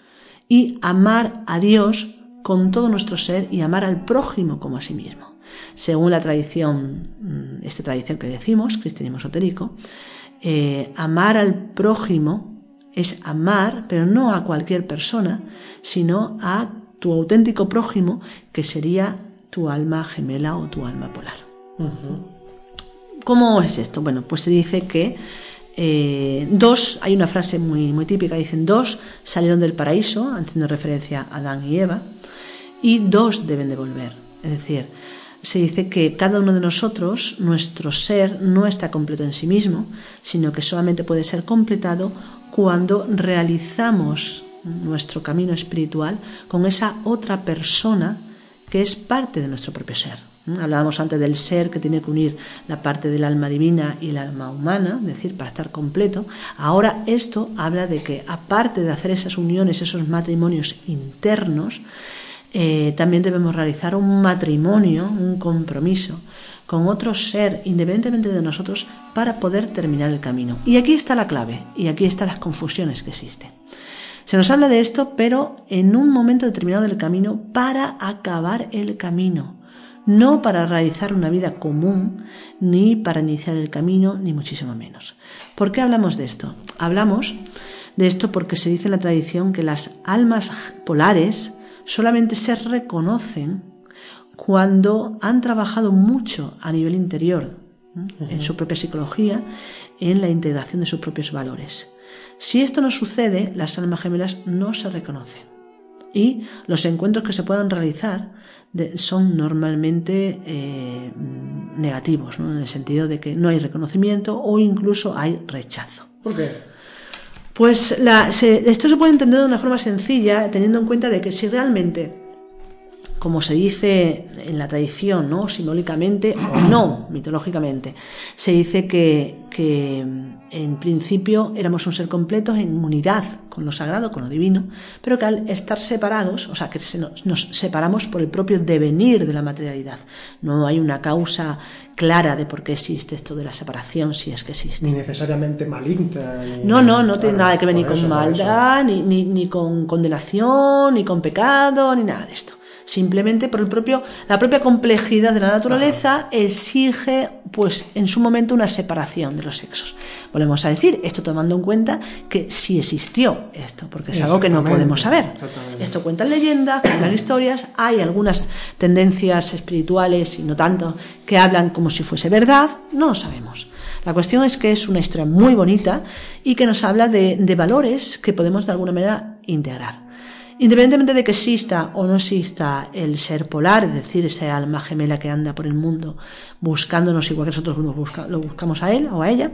y amar a Dios con todo nuestro ser y amar al prójimo como a sí mismo. Según la tradición, mm, esta tradición que decimos, cristianismo esotérico, eh, amar al prójimo es amar, pero no a cualquier persona, sino a tu auténtico prójimo, que sería tu alma gemela o tu alma polar. ¿Cómo es esto? Bueno, pues se dice que eh, dos, hay una frase muy, muy típica, dicen dos salieron del paraíso, haciendo referencia a Adán y Eva, y dos deben de volver. Es decir, se dice que cada uno de nosotros, nuestro ser, no está completo en sí mismo, sino que solamente puede ser completado cuando realizamos nuestro camino espiritual con esa otra persona que es parte de nuestro propio ser. Hablábamos antes del ser que tiene que unir la parte del alma divina y el alma humana, es decir, para estar completo. Ahora esto habla de que aparte de hacer esas uniones, esos matrimonios internos, eh, también debemos realizar un matrimonio, un compromiso con otro ser independientemente de nosotros para poder terminar el camino. Y aquí está la clave y aquí están las confusiones que existen. Se nos habla de esto, pero en un momento determinado del camino para acabar el camino, no para realizar una vida común, ni para iniciar el camino, ni muchísimo menos. ¿Por qué hablamos de esto? Hablamos de esto porque se dice en la tradición que las almas polares solamente se reconocen cuando han trabajado mucho a nivel interior, en su propia psicología, en la integración de sus propios valores. Si esto no sucede, las almas gemelas no se reconocen. Y los encuentros que se puedan realizar son normalmente eh, negativos, en el sentido de que no hay reconocimiento o incluso hay rechazo. ¿Por qué? Pues esto se puede entender de una forma sencilla, teniendo en cuenta de que si realmente como se dice en la tradición, ¿no? simbólicamente o no, mitológicamente. Se dice que, que en principio éramos un ser completo en unidad con lo sagrado, con lo divino, pero que al estar separados, o sea, que nos, separamos por el propio devenir de la materialidad. No hay una causa clara de por qué existe esto de la separación, si es que existe. Ni necesariamente maligna. no, no, no tiene nada que ver ni con maldad, ni, ni, ni con condenación, ni con pecado, ni nada de esto simplemente por el propio, la propia complejidad de la naturaleza exige pues en su momento una separación de los sexos. Volvemos a decir, esto tomando en cuenta que sí existió esto, porque es algo que no podemos saber. Esto cuentan leyendas, cuentan historias, hay algunas tendencias espirituales y no tanto que hablan como si fuese verdad, no lo sabemos. La cuestión es que es una historia muy bonita y que nos habla de, de valores que podemos de alguna manera integrar. Independientemente de que exista o no exista el ser polar, es decir, ese alma gemela que anda por el mundo buscándonos igual que nosotros lo buscamos a él o a ella,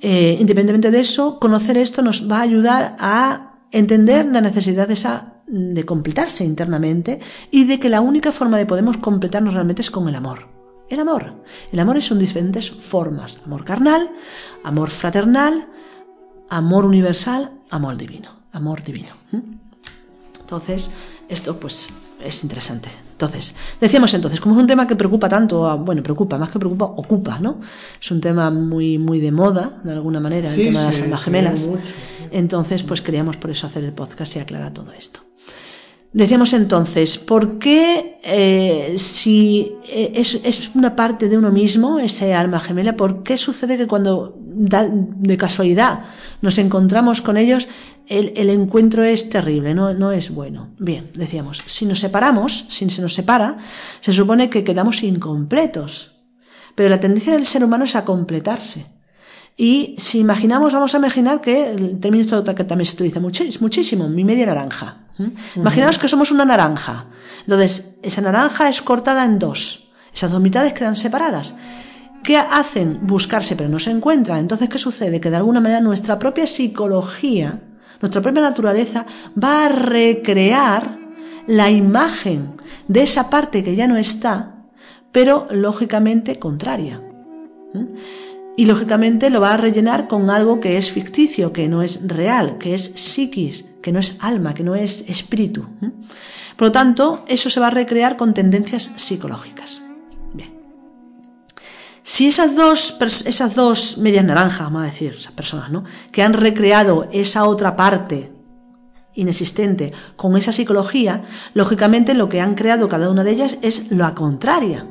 eh, independientemente de eso, conocer esto nos va a ayudar a entender la necesidad de esa completarse internamente y de que la única forma de podemos completarnos realmente es con el amor. El amor. El amor es en diferentes formas. Amor carnal, amor fraternal, amor universal, amor divino. Amor divino. Entonces, esto pues es interesante. Entonces, decíamos entonces, como es un tema que preocupa tanto, bueno, preocupa, más que preocupa, ocupa, ¿no? Es un tema muy, muy de moda, de alguna manera, el tema de las almas gemelas. Entonces, pues queríamos por eso hacer el podcast y aclarar todo esto. Decíamos entonces, ¿por qué eh, si eh, es, es, una parte de uno mismo, ese alma gemela, por qué sucede que cuando da, de casualidad nos encontramos con ellos, el, el encuentro es terrible, no, no, es bueno? Bien, decíamos, si nos separamos, si se nos separa, se supone que quedamos incompletos. Pero la tendencia del ser humano es a completarse. Y si imaginamos, vamos a imaginar que el término que también se utiliza muchísimo, mi media naranja. Imaginaos que somos una naranja. Entonces, esa naranja es cortada en dos. Esas dos mitades quedan separadas. ¿Qué hacen? Buscarse, pero no se encuentran. Entonces, ¿qué sucede? Que de alguna manera nuestra propia psicología, nuestra propia naturaleza, va a recrear la imagen de esa parte que ya no está, pero lógicamente contraria. Y lógicamente lo va a rellenar con algo que es ficticio, que no es real, que es psiquis, que no es alma, que no es espíritu. Por lo tanto, eso se va a recrear con tendencias psicológicas. Si esas dos, esas dos medias naranjas, vamos a decir, esas personas, ¿no? Que han recreado esa otra parte inexistente con esa psicología, lógicamente lo que han creado cada una de ellas es la contraria.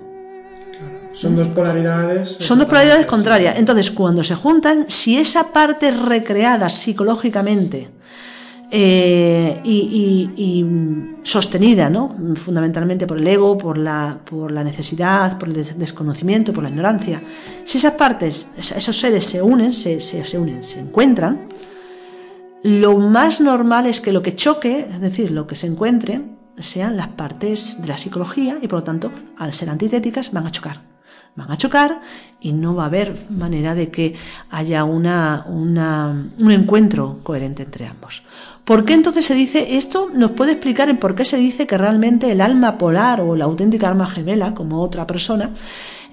Son dos polaridades. Son dos polaridades contrarias. Entonces, cuando se juntan, si esa parte recreada psicológicamente eh, y, sostenida, ¿no? fundamentalmente por el ego, por la, por la necesidad, por el desconocimiento, por la ignorancia. Si esas partes, esos seres se unen, se, se, unen, se encuentran, lo más normal es que lo que choque, es decir, lo que se encuentre, sean las partes de la psicología y por lo tanto, al ser antitéticas, van a chocar. Van a chocar y no va a haber manera de que haya una, una, un encuentro coherente entre ambos. ¿Por qué entonces se dice esto? Nos puede explicar el por qué se dice que realmente el alma polar o la auténtica alma gemela, como otra persona,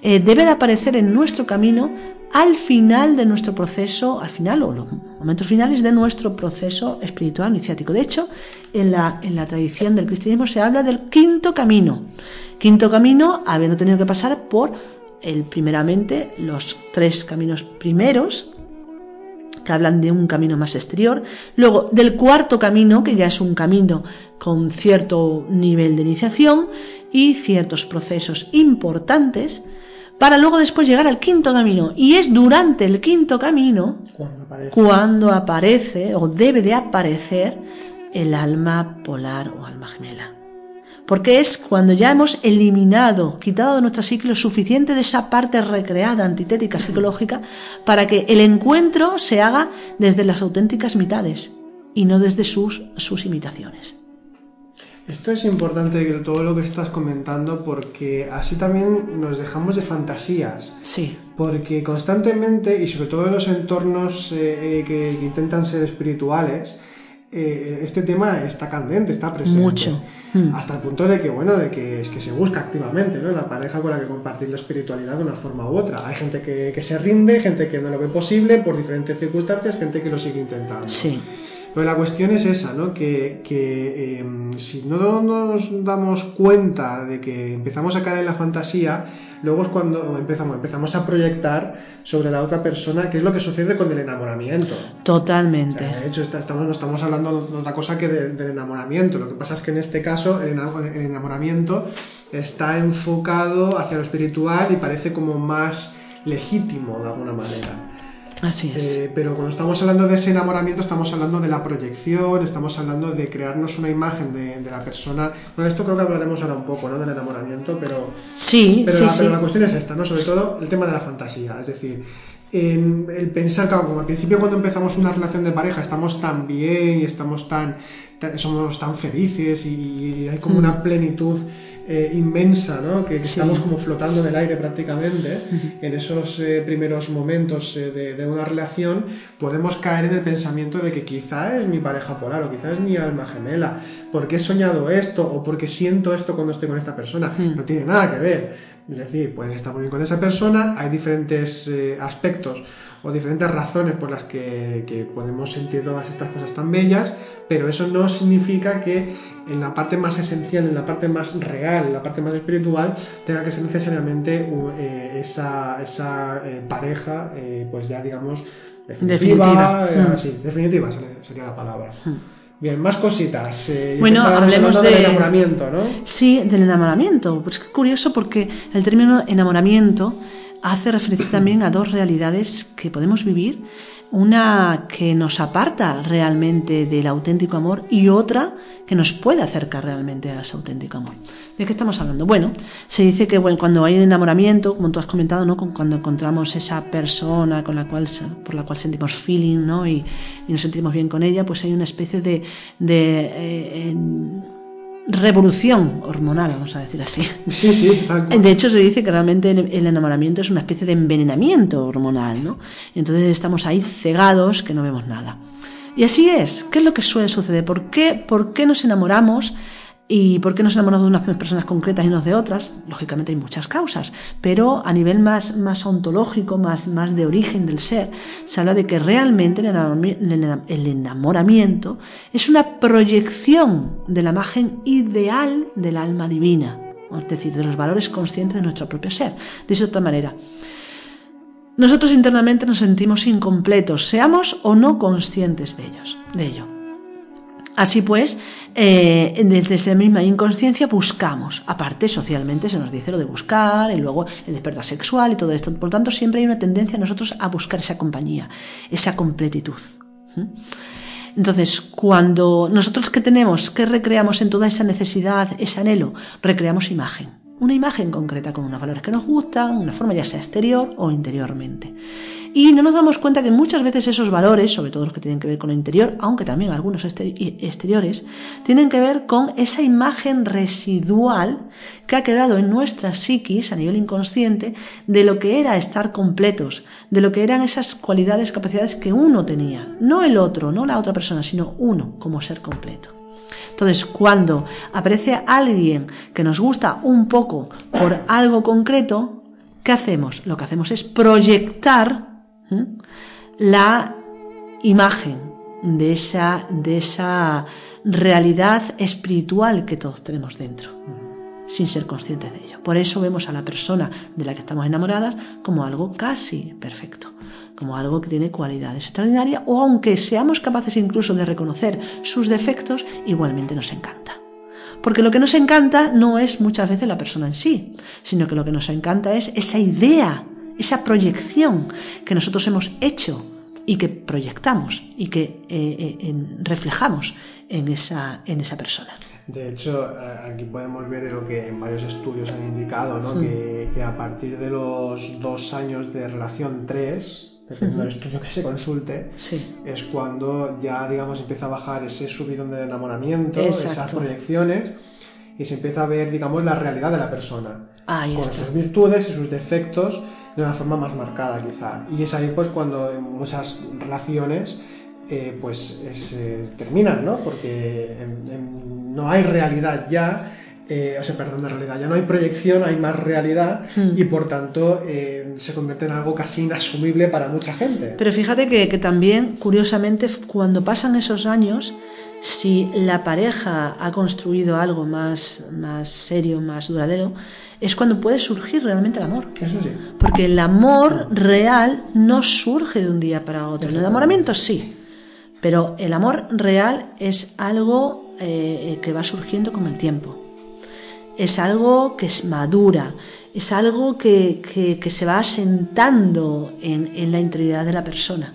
eh, debe de aparecer en nuestro camino al final de nuestro proceso, al final o los momentos finales de nuestro proceso espiritual iniciático. De hecho, en la, en la tradición del cristianismo se habla del quinto camino. Quinto camino, habiendo tenido que pasar por el primeramente los tres caminos primeros, que hablan de un camino más exterior, luego del cuarto camino, que ya es un camino con cierto nivel de iniciación y ciertos procesos importantes, para luego después llegar al quinto camino. Y es durante el quinto camino cuando aparece, o debe de aparecer el alma polar o alma gemela porque es cuando ya hemos eliminado, quitado de nuestra psique lo suficiente de esa parte recreada, antitética, psicológica, para que el encuentro se haga desde las auténticas mitades y no desde sus, sus imitaciones. Esto es importante todo lo que estás comentando porque así también nos dejamos de fantasías. Sí. Porque constantemente, y sobre todo en los entornos eh, eh, que, intentan ser espirituales, eh, este tema está candente, está presente. Mucho. Mm. Hasta el punto de que, bueno, de que es que se busca activamente, ¿no? La pareja con la que compartir la espiritualidad de una forma u otra. Hay gente que, se rinde, gente que no lo ve posible por diferentes circunstancias, gente que lo sigue intentando. Sí. Pero la cuestión es esa, ¿no? Que, em, si no nos damos cuenta de que empezamos a caer en la fantasía, luego es cuando empezamos, empezamos a proyectar sobre la otra persona qué es lo que sucede con el enamoramiento. Totalmente. de hecho, estamos, no estamos hablando de otra cosa que del enamoramiento. Lo que pasa es que en este caso el enamoramiento está enfocado hacia lo espiritual y parece como más legítimo de alguna manera. Así es. Eh, pero cuando estamos hablando de ese enamoramiento, estamos hablando de la proyección, estamos hablando de crearnos una imagen de, de la persona. Bueno, esto creo que hablaremos ahora un poco, ¿no? Del enamoramiento, pero, Sí, pero, sí, la, sí. pero la cuestión es esta, ¿no? Sobre todo el tema de la fantasía. Es decir, en el pensar, claro, como al principio cuando empezamos una relación de pareja estamos tan bien y estamos tan, tan- somos tan felices y hay como una plenitud eh, inmensa, ¿no? Que, que Sí. estamos como flotando en el aire prácticamente. En esos eh, primeros momentos eh, de, de una relación podemos caer en el pensamiento de que quizá es mi pareja polar o quizá es mi alma gemela, porque he soñado esto o porque siento esto cuando estoy con esta persona. No tiene nada que ver. Es decir, puedes estar muy bien con esa persona, hay diferentes aspectos o diferentes razones por las que, que podemos sentir todas estas cosas tan bellas, pero eso no significa que en la parte más esencial, en la parte más real, en la parte más espiritual, tenga que ser necesariamente eh, esa, esa eh, pareja, eh, pues ya digamos, definitiva. Definitiva. Mm. sí, definitiva sería, la palabra. Bien, más cositas. eh, Bueno, hablemos hablando del de- enamoramiento, ¿no? Sí, del enamoramiento. Pues es curioso porque el término enamoramiento hace referencia también a dos realidades que podemos vivir. Una que nos aparta realmente del auténtico amor y otra que nos puede acercar realmente a ese auténtico amor. ¿De qué estamos hablando? Bueno, se dice que bueno, cuando hay enamoramiento, como tú has comentado, ¿no? Cuando encontramos esa persona con la cual, por la cual sentimos feeling ¿no? y, nos sentimos bien con ella, pues hay una especie de, eh, revolución hormonal, vamos a decir así. Sí, sí. De hecho, se dice que realmente el el enamoramiento es una especie de envenenamiento hormonal, ¿no? Entonces estamos ahí cegados que no vemos nada. Y así es. ¿Qué es lo que suele suceder? ¿Por qué, por qué nos enamoramos? ¿Y por qué nos enamoramos de unas personas concretas y no de otras? Lógicamente hay muchas causas, pero a nivel más, más ontológico, más, más de origen del ser, se habla de que realmente el enamorami- el enam- el enamoramiento es una proyección de la imagen ideal del alma divina, es decir, de los valores conscientes de nuestro propio ser. De otra manera, nosotros internamente nos sentimos incompletos, seamos o no conscientes de ellos, de ello. Así pues, eh, desde esa misma inconsciencia buscamos. Aparte, socialmente se nos dice lo de buscar, y luego el despertar sexual y todo esto. Por lo tanto, siempre hay una tendencia a nosotros a buscar esa compañía, esa completitud. ¿Mm? Entonces, cuando nosotros que tenemos, que recreamos en toda esa necesidad, ese anhelo, recreamos imagen. Una imagen concreta con unos valores que nos gustan, una forma ya sea exterior o interiormente. Y no nos damos cuenta que muchas veces esos valores, sobre todo los que tienen que ver con lo interior, aunque también algunos exteri- exteriores, tienen que ver con esa imagen residual que ha quedado en nuestra psiquis a nivel inconsciente de lo que era estar completos, de lo que eran esas cualidades, capacidades que uno tenía, no el otro, no la otra persona, sino uno como ser completo. Entonces, cuando aparece alguien que nos gusta un poco por algo concreto, ¿qué hacemos? Lo que hacemos es proyectar ¿eh? la imagen de esa, de esa realidad espiritual que todos tenemos dentro, sin ser conscientes de ello. Por eso vemos a la persona de la que estamos enamoradas como algo casi perfecto, como algo que tiene cualidades extraordinarias, o aunque seamos capaces incluso de reconocer sus defectos, igualmente nos encanta. Porque lo que nos encanta no es muchas veces la persona en sí, sino que lo que nos encanta es esa idea, esa proyección que nosotros hemos hecho y que proyectamos y que eh, eh, reflejamos en esa, en esa persona. De hecho, eh, aquí podemos ver lo que en varios estudios han indicado, ¿no? que, que a partir de los dos años de relación, tres, dependiendo del estudio que se consulte, Sí. es cuando ya, digamos, empieza a bajar ese subidón del enamoramiento, Exacto. esas proyecciones, y se empieza a ver, digamos, la realidad de la persona. Ahí con está. sus virtudes y sus defectos de una forma más marcada, quizá. Y es ahí, pues, cuando en muchas relaciones, eh, pues, es, eh, terminan, ¿no? Porque no hay realidad ya, eh, o sea, perdón, de realidad, ya no hay proyección, hay más realidad, y por tanto eh, se convierte en algo casi inasumible para mucha gente. Pero fíjate que, que también, curiosamente, cuando pasan esos años, si la pareja ha construido algo más, más serio, más duradero, es cuando puede surgir realmente el amor. Eso sí. Porque el amor real no surge de un día para otro. El enamoramiento sí. Pero el amor real es algo eh, que va surgiendo con el tiempo. Es algo que es madura, es algo que, que, se va asentando en, en la interioridad de la persona.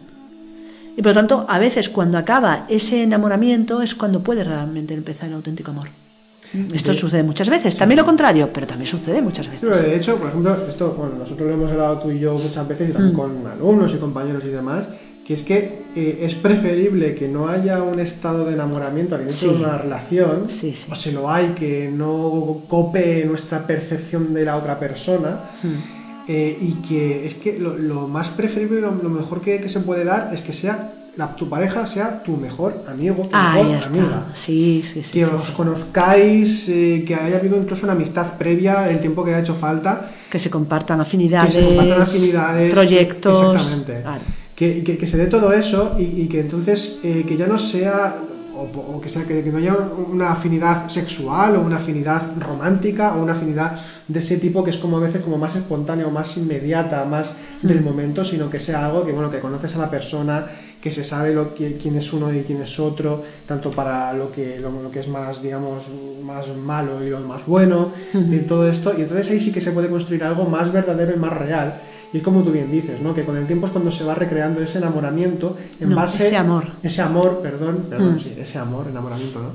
Y por lo tanto, a veces cuando acaba ese enamoramiento es cuando puede realmente empezar el auténtico amor. Esto sucede muchas veces, también lo contrario, pero también sucede muchas veces. de hecho, por ejemplo, esto, bueno, nosotros lo hemos hablado tú y yo muchas veces y también mm. con alumnos y compañeros y demás, que es que eh, es preferible que no haya un estado de enamoramiento al inicio de una relación, o si lo hay, que no cope nuestra percepción de la otra persona. Mm. Eh, y que es que lo, más preferible, lo, lo mejor que, que, se puede dar es que sea la, tu pareja sea tu mejor amigo, tu mejor amiga. Sí, sí, sí. Que os conozcáis, eh, que haya habido incluso una amistad previa, el tiempo que haya hecho falta. Que se compartan afinidades. Que se compartan afinidades. Proyectos. Exactamente. Que, que, se dé todo eso y, que entonces eh, que ya no sea o, que sea que, no haya una afinidad sexual o una afinidad romántica o una afinidad de ese tipo que es como a veces como más espontánea o más inmediata, más del mm. momento, sino que sea algo que bueno, que conoces a la persona, que se sabe lo quién es uno y quién es otro, tanto para lo que, lo, que es más, digamos, más malo y lo más bueno, todo esto, y entonces ahí sí que se puede construir algo más verdadero y más real. Y es como tú bien dices, ¿no? Que con el tiempo es cuando se va recreando ese enamoramiento en base... Ese amor. Ese amor, perdón, perdón, mm. sí, ese amor, enamoramiento, ¿no?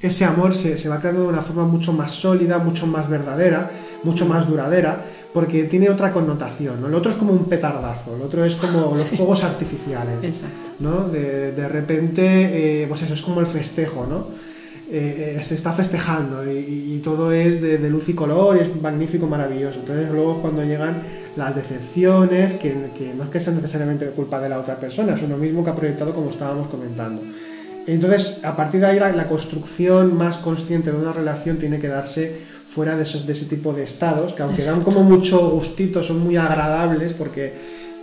Ese amor se, se va creando de una forma mucho más sólida, mucho más verdadera, mucho más duradera, porque tiene otra connotación, ¿no? El otro es como un petardazo, el otro es como los fuegos artificiales, ¿no? De, repente, eh, pues eso es como el festejo, ¿no? Eh, eh, se está festejando y, todo es de, luz y color y es magnífico, maravilloso. Entonces luego cuando llegan las decepciones, que, no es que sean necesariamente culpa de la otra persona, es uno mismo que ha proyectado como estábamos comentando. Entonces, a partir de ahí la construcción más consciente de una relación tiene que darse fuera de, esos, de ese tipo de estados, que aunque dan como mucho gustito, son muy agradables porque,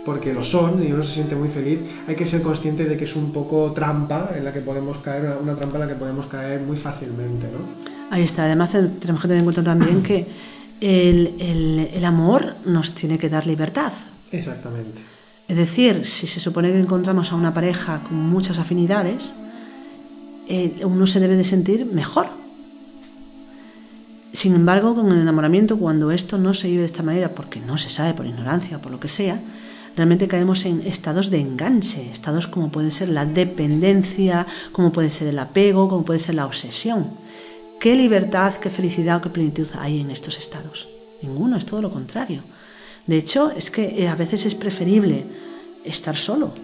porque lo son y uno se siente muy feliz, hay que ser consciente de que es un poco trampa en la que podemos caer, una, trampa en la que podemos caer muy fácilmente. ¿no? Ahí está, además tenemos que tener en cuenta también que el, el, amor nos tiene que dar libertad. Exactamente. Es decir, si se supone que encontramos a una pareja con muchas afinidades, eh, uno se debe de sentir mejor sin embargo, con el enamoramiento, cuando esto no se vive de esta manera, porque no se sabe por ignorancia o por lo que sea, realmente caemos en estados de enganche, estados como pueden ser la dependencia, como puede ser el apego, como puede ser la obsesión. ¿Qué libertad, qué felicidad o qué plenitud hay en estos estados? Ninguno, es todo lo contrario. De hecho, es que eh, a veces es preferible estar solo,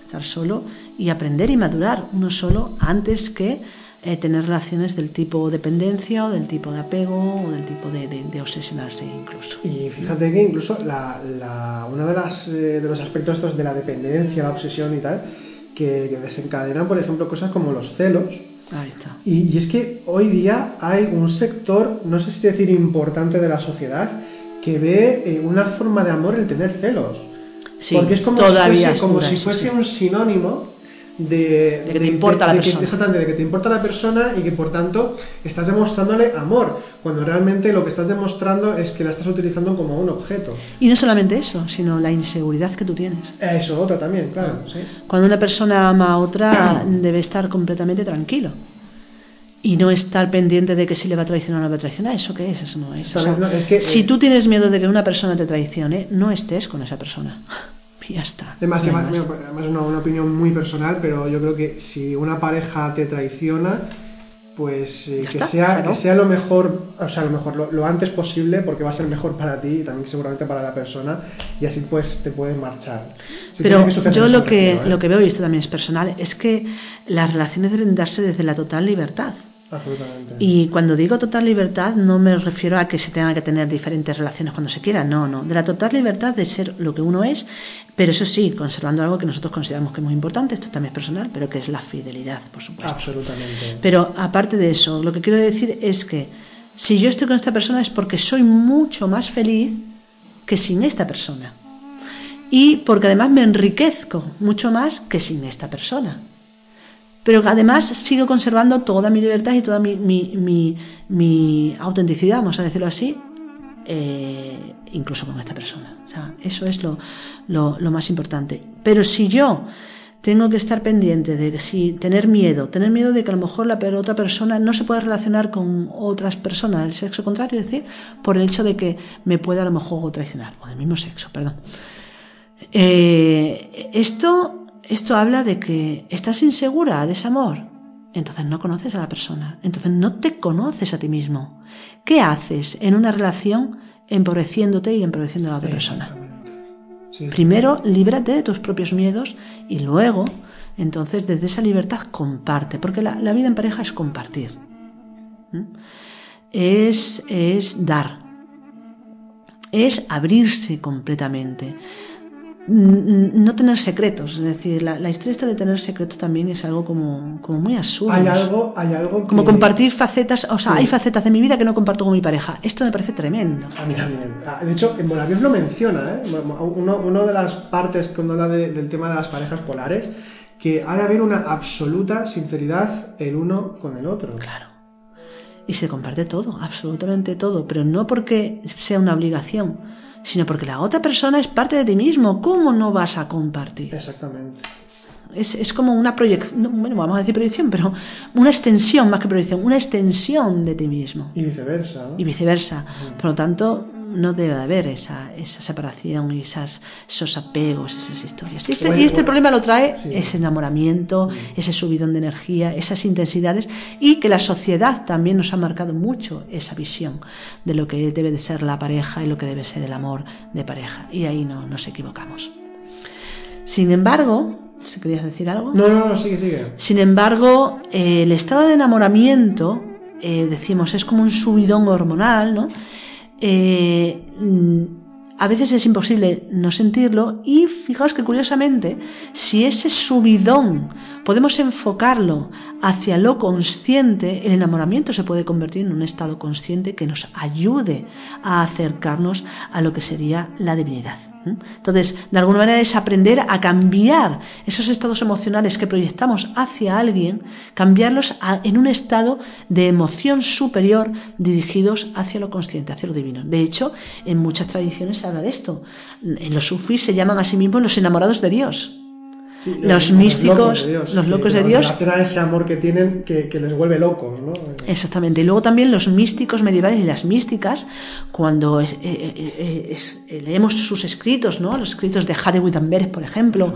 estar solo y aprender y madurar uno solo antes que eh, tener relaciones del tipo dependencia o del tipo de apego o del tipo de, de, obsesionarse incluso. Y fíjate que incluso la, la, uno de, las, eh, de los aspectos estos de la dependencia, la obsesión y tal, que, que desencadenan, por ejemplo, cosas como los celos, Ahí está. Y, y, es que hoy día hay un sector, no sé si decir importante de la sociedad, que ve eh, una forma de amor el tener celos. Sí, Porque es como si fuese, como si fuese un sinónimo de, que te importa la persona. exactamente, de que te importa la persona y que por tanto estás demostrándole amor, cuando realmente lo que estás demostrando es que la estás utilizando como un objeto. Y no solamente eso, sino la inseguridad que tú tienes. Eso, otra también, claro. Cuando una persona ama a otra, debe estar completamente tranquilo. Y no estar pendiente de que si le va a traicionar o no le va a traicionar. ¿Eso qué es? Eso no es. si eh, tú tienes miedo de que una persona te traicione, no estés con esa persona. Y ya está. Además, es una, una, opinión muy personal, pero yo creo que si una pareja te traiciona, pues eh, que, sea, que sea lo mejor, o sea, lo mejor, lo, antes posible, porque va a ser mejor para ti y también seguramente para la persona, y así pues te puedes marchar. pero yo lo que, ¿eh? lo que veo, y esto también es personal, es que las relaciones deben darse desde la total libertad. Y cuando digo total libertad no me refiero a que se tenga que tener diferentes relaciones cuando se quiera, no, no, de la total libertad de ser lo que uno es, pero eso sí, conservando algo que nosotros consideramos que es muy importante, esto también es personal, pero que es la fidelidad, por supuesto. Absolutamente. Pero aparte de eso, lo que quiero decir es que si yo estoy con esta persona es porque soy mucho más feliz que sin esta persona. Y porque además me enriquezco mucho más que sin esta persona pero además sigo conservando toda mi libertad y toda mi, mi, mi, autenticidad, vamos a decirlo así, eh, incluso con esta persona. O sea, eso es lo, lo, lo, más importante. Pero si yo tengo que estar pendiente de si tener miedo, tener miedo de que a lo mejor la otra persona no se pueda relacionar con otras personas del sexo contrario, es decir, por el hecho de que me pueda a lo mejor traicionar, o del mismo sexo, perdón. Eh, esto, esto habla de que estás insegura de ese amor, entonces no conoces a la persona, entonces no te conoces a ti mismo. ¿Qué haces en una relación empobreciéndote y empobreciendo a la otra persona? Primero, líbrate de tus propios miedos y luego, entonces, desde esa libertad comparte, porque la, vida en pareja es compartir. Es, es dar. Es abrirse completamente no tener secretos, es decir, la, historia esta de tener secretos también es algo como, como muy absurdo. Hay algo, hay algo Como compartir facetas, o sea, hay facetas de mi vida que no comparto con mi pareja. Esto me parece tremendo. A mí también. Ah, de hecho, en Moraviev lo menciona, ¿eh? Uno, de las partes cuando habla del tema de las parejas polares, que ha de haber una absoluta sinceridad el uno con el otro. Claro. Y se comparte todo, absolutamente todo, pero no porque sea una obligación sino porque la otra persona es parte de ti mismo. ¿Cómo no vas a compartir? Exactamente. Es, como una proyección, bueno, vamos a decir proyección, pero una extensión más que proyección, una extensión de ti mismo. Y viceversa. Y viceversa. Por lo tanto, no debe de haber esa, esa separación y esas, esos apegos, esas historias. Y este, y este problema lo trae ese enamoramiento, ese subidón de energía, esas intensidades y que la sociedad también nos ha marcado mucho esa visión de lo que debe de ser la pareja y lo que debe ser el amor de pareja. Y ahí no nos equivocamos. Sin embargo, si querías decir algo. No, no, no, sigue, sigue. Sin embargo, el estado de enamoramiento, eh, decimos, es como un subidón hormonal, ¿no? Eh, mm, a veces es imposible no sentirlo y fijaos que curiosamente, si ese subidón podemos enfocarlo hacia lo consciente, el enamoramiento se puede convertir en un estado consciente que nos ayude a acercarnos a lo que sería la divinidad. Entonces, de alguna manera es aprender a cambiar esos estados emocionales que proyectamos hacia alguien, cambiarlos en un estado de emoción superior dirigidos hacia lo consciente, hacia lo divino. De hecho, en muchas tradiciones se habla de esto. En los sufis se llaman a sí mismos los enamorados de Dios los, místicos, los locos de Dios. a ese amor que tienen que, les vuelve locos, ¿no? Exactamente. Y luego también los místicos medievales y las místicas, cuando eh, eh, eh, leemos sus escritos, ¿no? Los escritos de Jade Wittenberg, por ejemplo,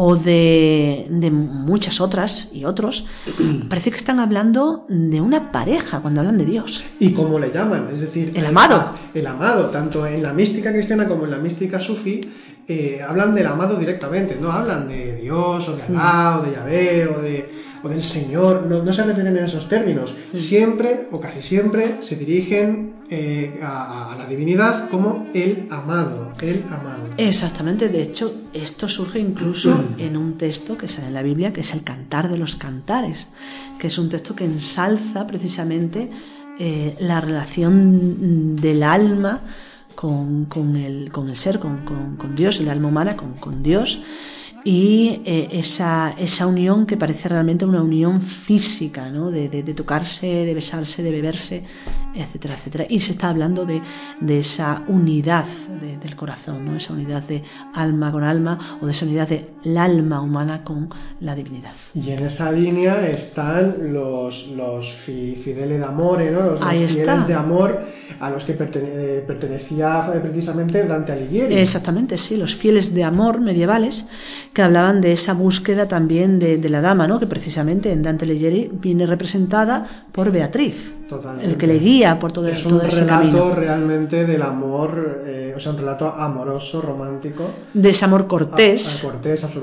o de, de, muchas otras y otros, parece que están hablando de una pareja cuando hablan de Dios. ¿Y cómo le llaman? Es decir, el amado. El amado, tanto en la mística cristiana como en la mística sufi, eh, hablan del amado directamente, no hablan de Dios o de Alá o de Yahvé o, de, o del Señor, no, se refieren en esos términos. Siempre o casi siempre se dirigen eh, a, la divinidad como el amado, el amado. Exactamente, de hecho esto surge incluso en un texto que sale en la Biblia, que es el Cantar de los Cantares, que es un texto que ensalza precisamente eh, la relación del alma con, con, el, con el, ser, con, con, Dios, el alma humana con, Dios, y eh, esa, esa, unión que parece realmente una unión física, ¿no? de, de, tocarse, de besarse, de beberse, etcétera, etcétera. Y se está hablando de, de esa unidad del corazón, ¿no? esa unidad de alma con alma o de esa unidad del alma humana con la divinidad. Y en esa línea están los, los fideles de amor, ¿no? los, fieles de amor a los que eh, pertenecía eh, precisamente Dante Alighieri. Exactamente, sí, los fieles de amor medievales que hablaban de esa búsqueda también de, de la dama, ¿no? que precisamente en Dante Alighieri viene representada por Beatriz, el que le guía por todo, es un relato realmente del amor, eh, o sea, un relato amoroso, romántico. De ese amor cortés. cortés, absolutamente.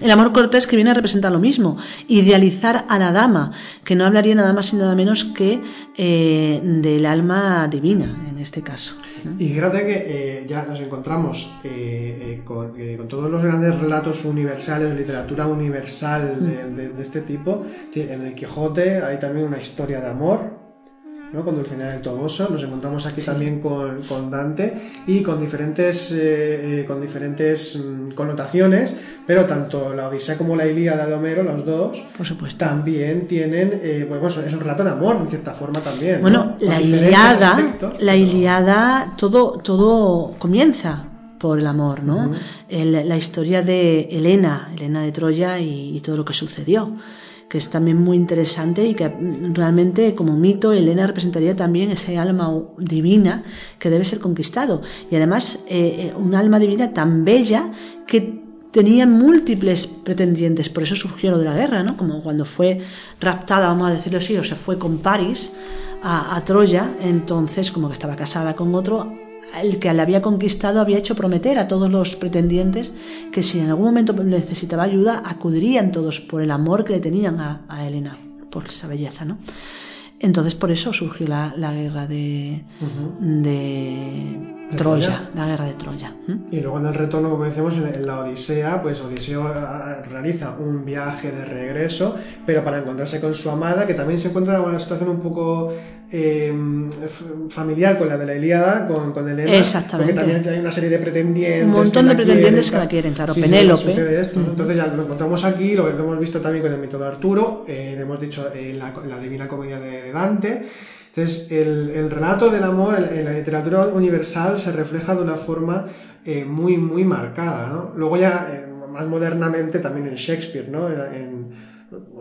El amor cortés que viene a representar lo mismo, idealizar a la dama, que no hablaría nada más y nada menos que eh, del alma divina, en este caso. Y fíjate que eh, ya nos encontramos eh, con, todos los grandes relatos universales, literatura universal de, de este tipo. En el Quijote hay también una historia de amor, ¿no? con Dulcinea del Toboso. Nos encontramos aquí también con, con, Dante y con diferentes, eh, eh, con diferentes mm, connotaciones, pero tanto la Odisea como la Ilíada de Homero, los dos, Por supuesto. también tienen, eh, bueno, es un relato de amor, en cierta forma también. Bueno, la Ilíada, la Ilíada, todo, todo comienza por el amor, ¿no? la historia de Elena, Elena de Troya y, todo lo que sucedió que es también muy interesante y que realmente como mito Elena representaría también ese alma divina que debe ser conquistado y además eh, eh, un alma divina tan bella que tenía múltiples pretendientes, por eso surgió lo de la guerra, ¿no? Como cuando fue raptada, vamos a decirlo así, o se fue con París a, a Troya, entonces como que estaba casada con otro, el que la había conquistado había hecho prometer a todos los pretendientes que si en algún momento necesitaba ayuda, acudirían todos por el amor que le tenían a, a Helena, por esa belleza, ¿no? Entonces por eso surgió la, la guerra de, de Troya, la guerra de Troya. Y luego en el retorno, como decíamos, en la Odisea, pues Odiseo ah, realiza un viaje de regreso, pero para encontrarse con su amada, que también se encuentra en una situación un poco em, familiar con la de la Ilíada, con, con Elena. Exactamente. Porque también hay una serie de pretendientes. Un montón de pretendientes que la quieren, claro. Penélope. Entonces ya lo encontramos aquí, lo, hemos visto también con el método Arturo, eh, lo hemos dicho en la, la Divina Comedia de Dante. Entonces, el, relato del amor en, la literatura universal se refleja de una forma eh, muy, muy marcada, ¿no? Luego ya, eh, más modernamente, también en Shakespeare, ¿no?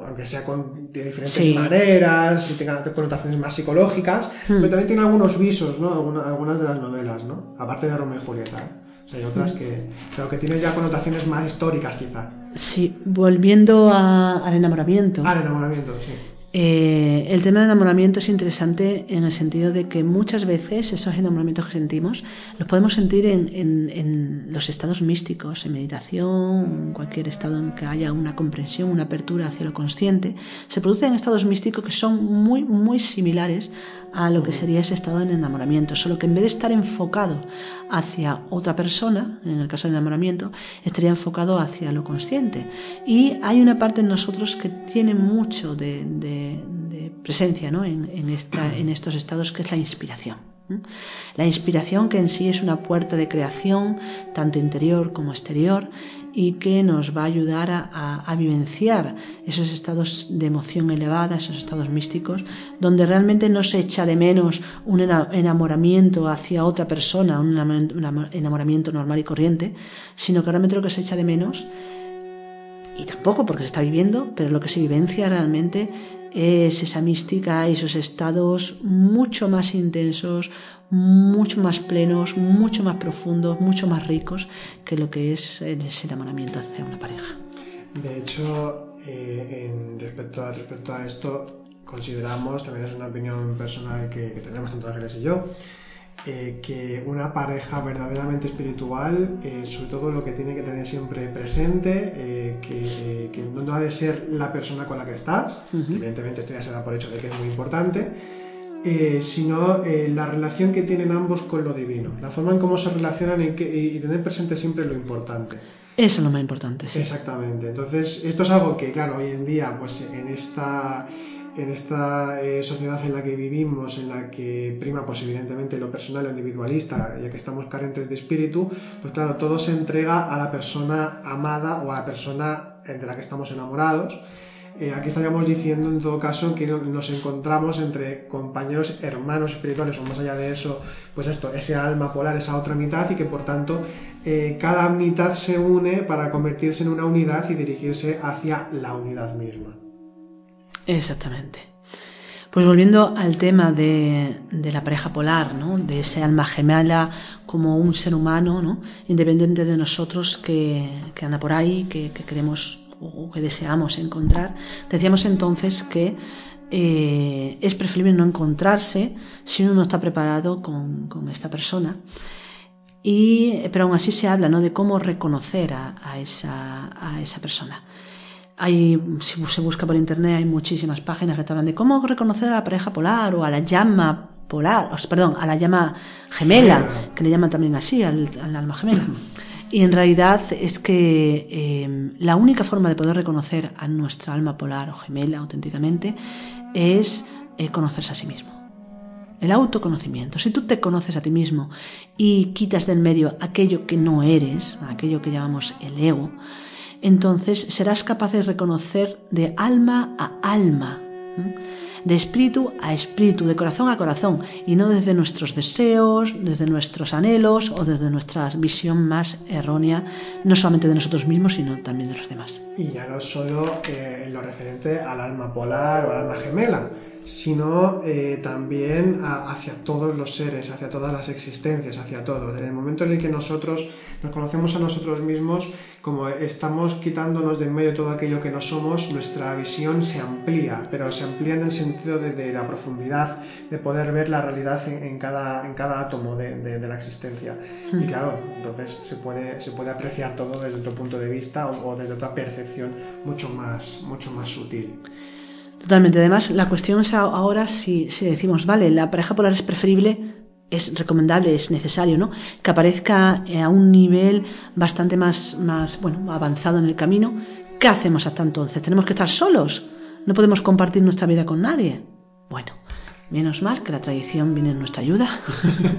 aunque sea con, de diferentes maneras y tenga connotaciones más psicológicas, hmm. pero también tiene algunos visos, ¿no? Algunas, de las novelas, ¿no? Aparte de Romeo y Julieta, ¿eh? hay otras hmm. que, creo que tienen ya connotaciones más históricas, quizá. Sí, volviendo al enamoramiento. Al enamoramiento, sí. Eh, el tema del enamoramiento es interesante en el sentido de que muchas veces esos enamoramientos que sentimos los podemos sentir en, los estados místicos, en meditación, en cualquier estado en que haya una comprensión, una apertura hacia lo consciente. Se producen estados místicos que son muy, muy similares a lo que sería ese estado de enamoramiento, solo que en vez de estar enfocado hacia otra persona, en el caso del enamoramiento, estaría enfocado hacia lo consciente. Y hay una parte en nosotros que tiene mucho de, presencia en, esta, en estos estados, que es la inspiración. La inspiración que en sí es una puerta de creación, tanto interior como exterior, y que nos va a ayudar a, vivenciar esos estados de emoción elevada, esos estados místicos, donde realmente no se echa de menos un enamoramiento hacia otra persona, un enamoramiento normal y corriente, sino que realmente lo que se echa de menos, y tampoco porque se está viviendo, pero lo que se vivencia realmente es esa mística y esos estados mucho más intensos, mucho más plenos, mucho más profundos, mucho más ricos que lo que es el enamoramiento hacia una pareja. De hecho, eh, en respecto, a, respecto a esto, consideramos, también es una opinión personal que, tenemos tanto Ángeles y yo, eh, que una pareja verdaderamente espiritual, eh, sobre todo lo que tiene que tener siempre presente, que, que, no ha de ser la persona con la que estás, evidentemente esto ya se da por hecho de que es muy importante, eh, sino eh, la relación que tienen ambos con lo divino, la forma en cómo se relacionan y, tener presente siempre lo importante. Eso es lo más importante, sí. Exactamente. Entonces, esto es algo que, claro, hoy en día, pues en esta, en esta eh, sociedad en la que vivimos, en la que prima, pues evidentemente lo personal, lo individualista, ya que estamos carentes de espíritu, pues claro, todo se entrega a la persona amada o a la persona de la que estamos enamorados. Eh, aquí estaríamos diciendo en todo caso que nos encontramos entre compañeros hermanos espirituales o más allá de eso, pues esto, ese alma polar, esa otra mitad y que por tanto eh, cada mitad se une para convertirse en una unidad y dirigirse hacia la unidad misma. Exactamente. Pues volviendo al tema de, la pareja polar, ¿no? de ese alma gemela como un ser humano, ¿no? independiente de nosotros que, anda por ahí, que queremos o que deseamos encontrar, decíamos entonces que eh, es preferible no encontrarse si uno no está preparado con, esta persona. Y, pero aún así se habla ¿no? de cómo reconocer a, esa, a esa persona. Hay, si se busca por internet hay muchísimas páginas que te hablan de cómo reconocer a la pareja polar o a la llama polar, perdón, a la llama gemela, que le llaman también así, al, al alma gemela. Y en realidad es que em, la única forma de poder reconocer a nuestra alma polar o gemela auténticamente es eh, conocerse a sí mismo. El autoconocimiento. Si tú te conoces a ti mismo y quitas del medio aquello que no eres, aquello que llamamos el ego, entonces serás capaz de reconocer de alma a alma de espíritu a espíritu, de corazón a corazón, y no desde nuestros deseos, desde nuestros anhelos o desde nuestra visión más errónea, no solamente de nosotros mismos, sino también de los demás. Y ya no solo eh, en lo referente al alma polar o al alma gemela, sino eh, también hacia todos los seres, hacia todas las existencias, hacia todo. En el momento en el que nosotros nos conocemos a nosotros mismos, como estamos quitándonos de en medio todo aquello que no somos, nuestra visión se amplía, pero se amplía en el sentido de, la profundidad, de poder ver la realidad en, cada, en cada átomo de, la existencia. Y claro, entonces se puede, se puede apreciar todo desde otro punto de vista o, o desde otra percepción mucho más, mucho más sutil. Totalmente. Además, la cuestión es ahora si, decimos, vale, la pareja polar es preferible, es recomendable, es necesario, ¿no? Que aparezca eh, a un nivel bastante más, más, bueno, avanzado en el camino. ¿Qué hacemos hasta entonces? ¿Tenemos que estar solos? ¿No podemos compartir nuestra vida con nadie? Bueno, menos mal que la tradición viene en nuestra ayuda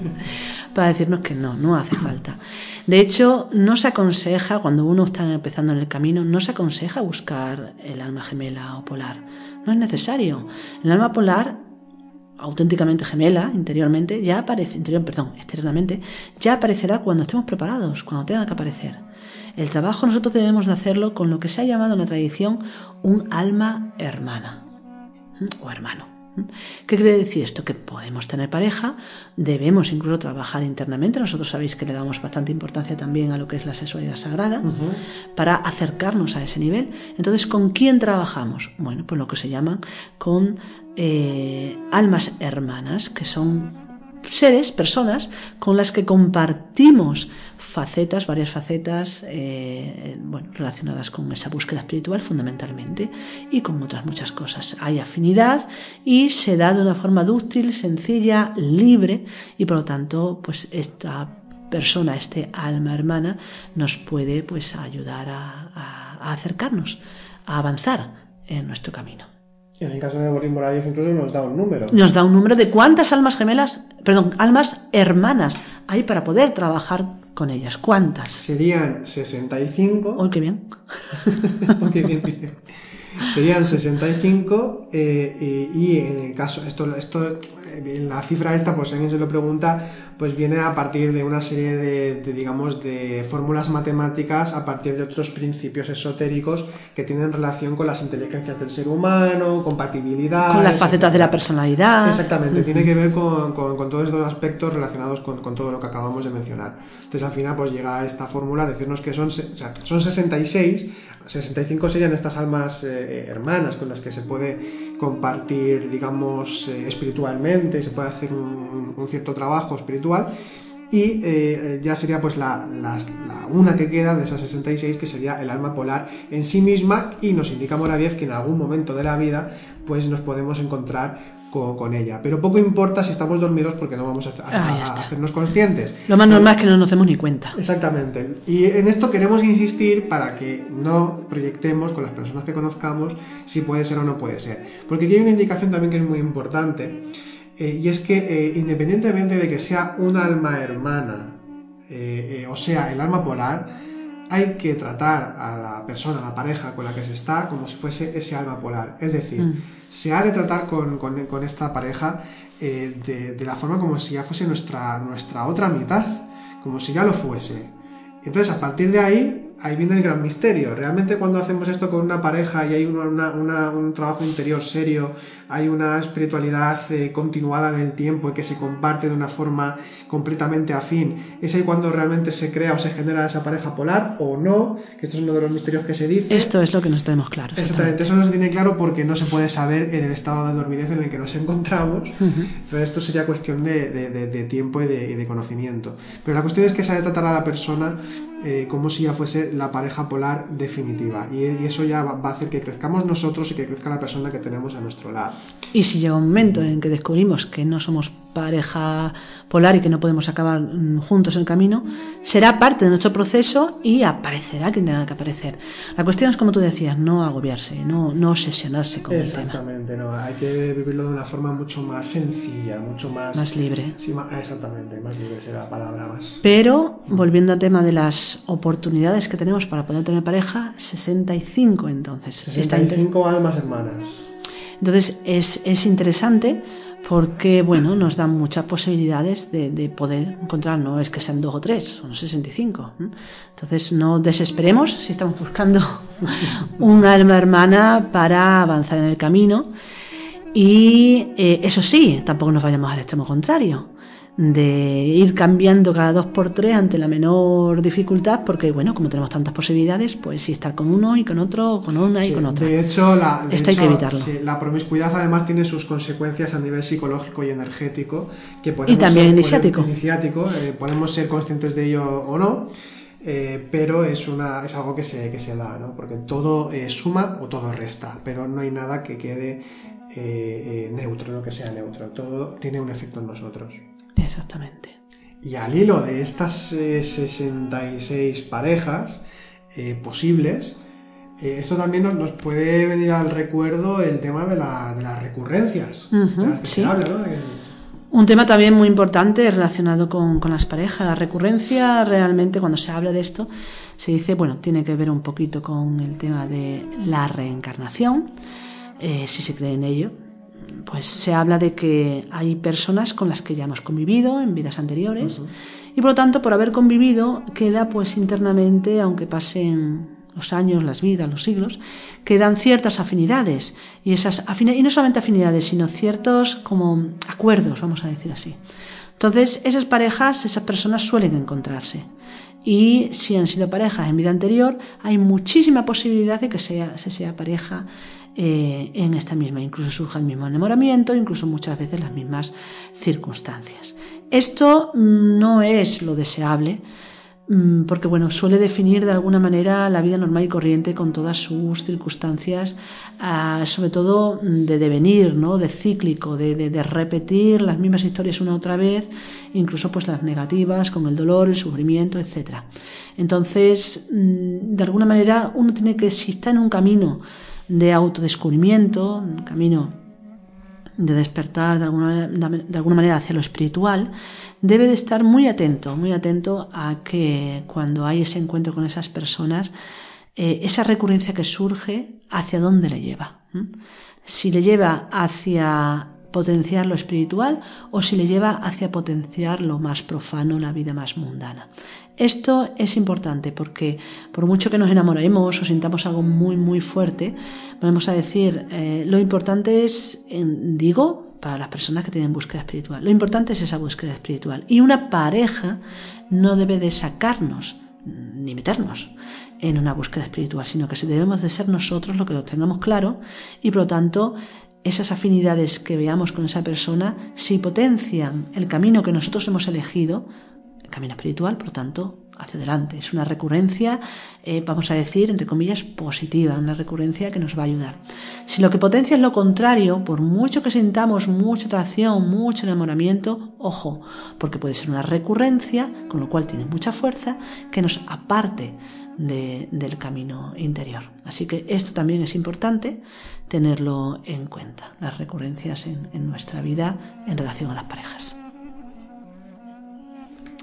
para decirnos que no, no hace falta. De hecho, no se aconseja, cuando uno está empezando en el camino, no se aconseja buscar el alma gemela o polar no es necesario. El alma polar, auténticamente gemela, interiormente, ya aparece, interior, perdón, externamente, ya aparecerá cuando estemos preparados, cuando tenga que aparecer. El trabajo nosotros debemos de hacerlo con lo que se ha llamado en la tradición un alma hermana o hermano. ¿Qué quiere decir esto? Que podemos tener pareja, debemos incluso trabajar internamente. Nosotros sabéis que le damos bastante importancia también a lo que es la sexualidad sagrada para acercarnos a ese nivel. Entonces, ¿con quién trabajamos? Bueno, pues lo que se llama con eh, almas hermanas, que son seres, personas con las que compartimos facetas, varias facetas eh, bueno, relacionadas con esa búsqueda espiritual fundamentalmente y con otras muchas cosas. Hay afinidad y se da de una forma dúctil, sencilla, libre y por lo tanto pues esta persona, este alma hermana nos puede pues ayudar a, acercarnos, a avanzar en nuestro camino. En el caso de Moraviev incluso nos da un número. Nos da un número de cuántas almas gemelas, perdón, almas hermanas hay para poder trabajar con ellas. ¿Cuántas? Serían 65. ¡Oh, qué bien! oh, qué bien, Serían 65 eh, y, en el caso, esto, esto, eh, la cifra esta, pues si alguien se lo pregunta, pues viene a partir de una serie de, digamos, de fórmulas matemáticas, a partir de otros principios esotéricos que tienen relación con las inteligencias del ser humano, compatibilidad. Con las facetas de la personalidad. Exactamente, tiene que ver con, todos estos aspectos relacionados con, todo lo que acabamos de mencionar. Entonces al final pues llega esta fórmula decirnos que son, son 66, 65 serían estas almas eh, hermanas con las que se puede compartir, digamos, eh, espiritualmente, se puede hacer un, cierto trabajo espiritual. Y eh, ya sería pues la, una que queda de esas 66 que sería el alma polar en sí misma y nos indica Moraviev que en algún momento de la vida pues nos podemos encontrar con, ella. Pero poco importa si estamos dormidos porque no vamos a, ah, hacernos conscientes. Lo más normal es que no nos demos ni cuenta. Exactamente. Y en esto queremos insistir para que no proyectemos con las personas que conozcamos si puede ser o no puede ser. Porque aquí hay una indicación también que es muy importante. Eh, y es que eh, independientemente de que sea un alma hermana, eh, o sea, el alma polar, hay que tratar a la persona, a la pareja con la que se está, como si fuese ese alma polar. Es decir, mm se ha de tratar con, esta pareja eh, de, la forma como si ya fuese nuestra, nuestra otra mitad, como si ya lo fuese. Entonces, a partir de ahí, ahí viene el gran misterio. Realmente cuando hacemos esto con una pareja y hay un trabajo interior serio, hay una espiritualidad eh, continuada en el tiempo y que se comparte de una forma completamente afín, es ahí cuando realmente se crea o se genera esa pareja polar o no, que esto es uno de los misterios que se dice. Esto es lo que nos tenemos claro. Exactamente, eso no se tiene claro porque no se puede saber en el estado de dormidez en el que nos encontramos. Pero esto sería cuestión de, tiempo y de, conocimiento. Pero la cuestión es que se ha de tratar a la persona eh, como si ya fuese la pareja polar definitiva. Y, eso ya va, a hacer que crezcamos nosotros y que crezca la persona que tenemos a nuestro lado. Y si llega un momento en que descubrimos que no somos pareja polar y que no podemos acabar mm, juntos en el camino, será parte de nuestro proceso y aparecerá quien tenga que aparecer. La cuestión es, como tú decías, no agobiarse, no, no obsesionarse con el tema. Exactamente, no, hay que vivirlo de una forma mucho más sencilla, mucho más... Más libre. Sí, exactamente, más libre será la palabra más. Pero, volviendo al tema de las oportunidades que tenemos para poder tener pareja, 65 entonces. 65 almas hermanas. Entonces es, es interesante porque bueno, nos dan muchas posibilidades de, de, poder encontrar, no es que sean dos o tres, son 65. Entonces no desesperemos si estamos buscando un alma hermana para avanzar en el camino. Y eh, eso sí, tampoco nos vayamos al extremo contrario de ir cambiando cada dos por tres ante la menor dificultad, porque bueno, como tenemos tantas posibilidades, pues sí estar con uno y con otro, con una y con otra. De hecho, la, Esto hay que evitarlo. la promiscuidad además tiene sus consecuencias a nivel psicológico y energético, que podemos y también iniciático. iniciático eh, podemos ser conscientes de ello o no. Eh, pero es, una, es algo que se, que se da, ¿no? porque todo eh, suma o todo resta, pero no hay nada que quede neutro, no que sea neutro, todo tiene un efecto en nosotros. Exactamente. Y al hilo de estas 66 eh, parejas eh, posibles, eh, esto también nos, puede venir al recuerdo el tema de, las recurrencias. Un tema también muy importante relacionado con, las parejas. La recurrencia realmente cuando se habla de esto se dice, bueno, tiene que ver un poquito con el tema de la reencarnación, si se cree en ello, pues se habla de que hay personas con las que ya hemos convivido en vidas anteriores y por lo tanto por haber convivido queda pues internamente, aunque pasen los años, las vidas, los siglos, quedan ciertas afinidades y esas afinidades, y no solamente afinidades, sino ciertos como acuerdos, vamos a decir así. Entonces, esas parejas, esas personas suelen encontrarse. Y si han sido parejas en vida anterior, hay muchísima posibilidad de que sea, se sea pareja eh, en esta misma. Incluso surja el mismo enamoramiento, incluso muchas veces las mismas circunstancias. Esto no es lo deseable, mm, porque bueno, suele definir de alguna manera la vida normal y corriente con todas sus circunstancias, ah, sobre todo de devenir, ¿no? de cíclico, de, de, repetir las mismas historias una otra vez, incluso pues las negativas, con el dolor, el sufrimiento, etc. Entonces, mm, de alguna manera uno tiene que, si está en un camino, de autodescubrimiento, un camino de despertar de alguna, de alguna manera hacia lo espiritual, debe de estar muy atento, muy atento a que cuando hay ese encuentro con esas personas, eh, esa recurrencia que surge, hacia dónde le lleva. Si le lleva hacia potenciar lo espiritual o si le lleva hacia potenciar lo más profano, la vida más mundana. Esto es importante porque por mucho que nos enamoremos o sintamos algo muy muy fuerte, vamos a decir, eh, lo importante es, digo, para las personas que tienen búsqueda espiritual, lo importante es esa búsqueda espiritual. Y una pareja no debe de sacarnos ni meternos en una búsqueda espiritual, sino que debemos de ser nosotros lo que lo tengamos claro y por lo tanto esas afinidades que veamos con esa persona, si potencian el camino que nosotros hemos elegido, camino espiritual, por tanto, hacia adelante. Es una recurrencia, eh, vamos a decir, entre comillas, positiva, una recurrencia que nos va a ayudar. Si lo que potencia es lo contrario, por mucho que sintamos mucha atracción, mucho enamoramiento, ojo, porque puede ser una recurrencia, con lo cual tiene mucha fuerza, que nos aparte del camino interior. Así que esto también es importante tenerlo en cuenta, las recurrencias en nuestra vida en relación a las parejas.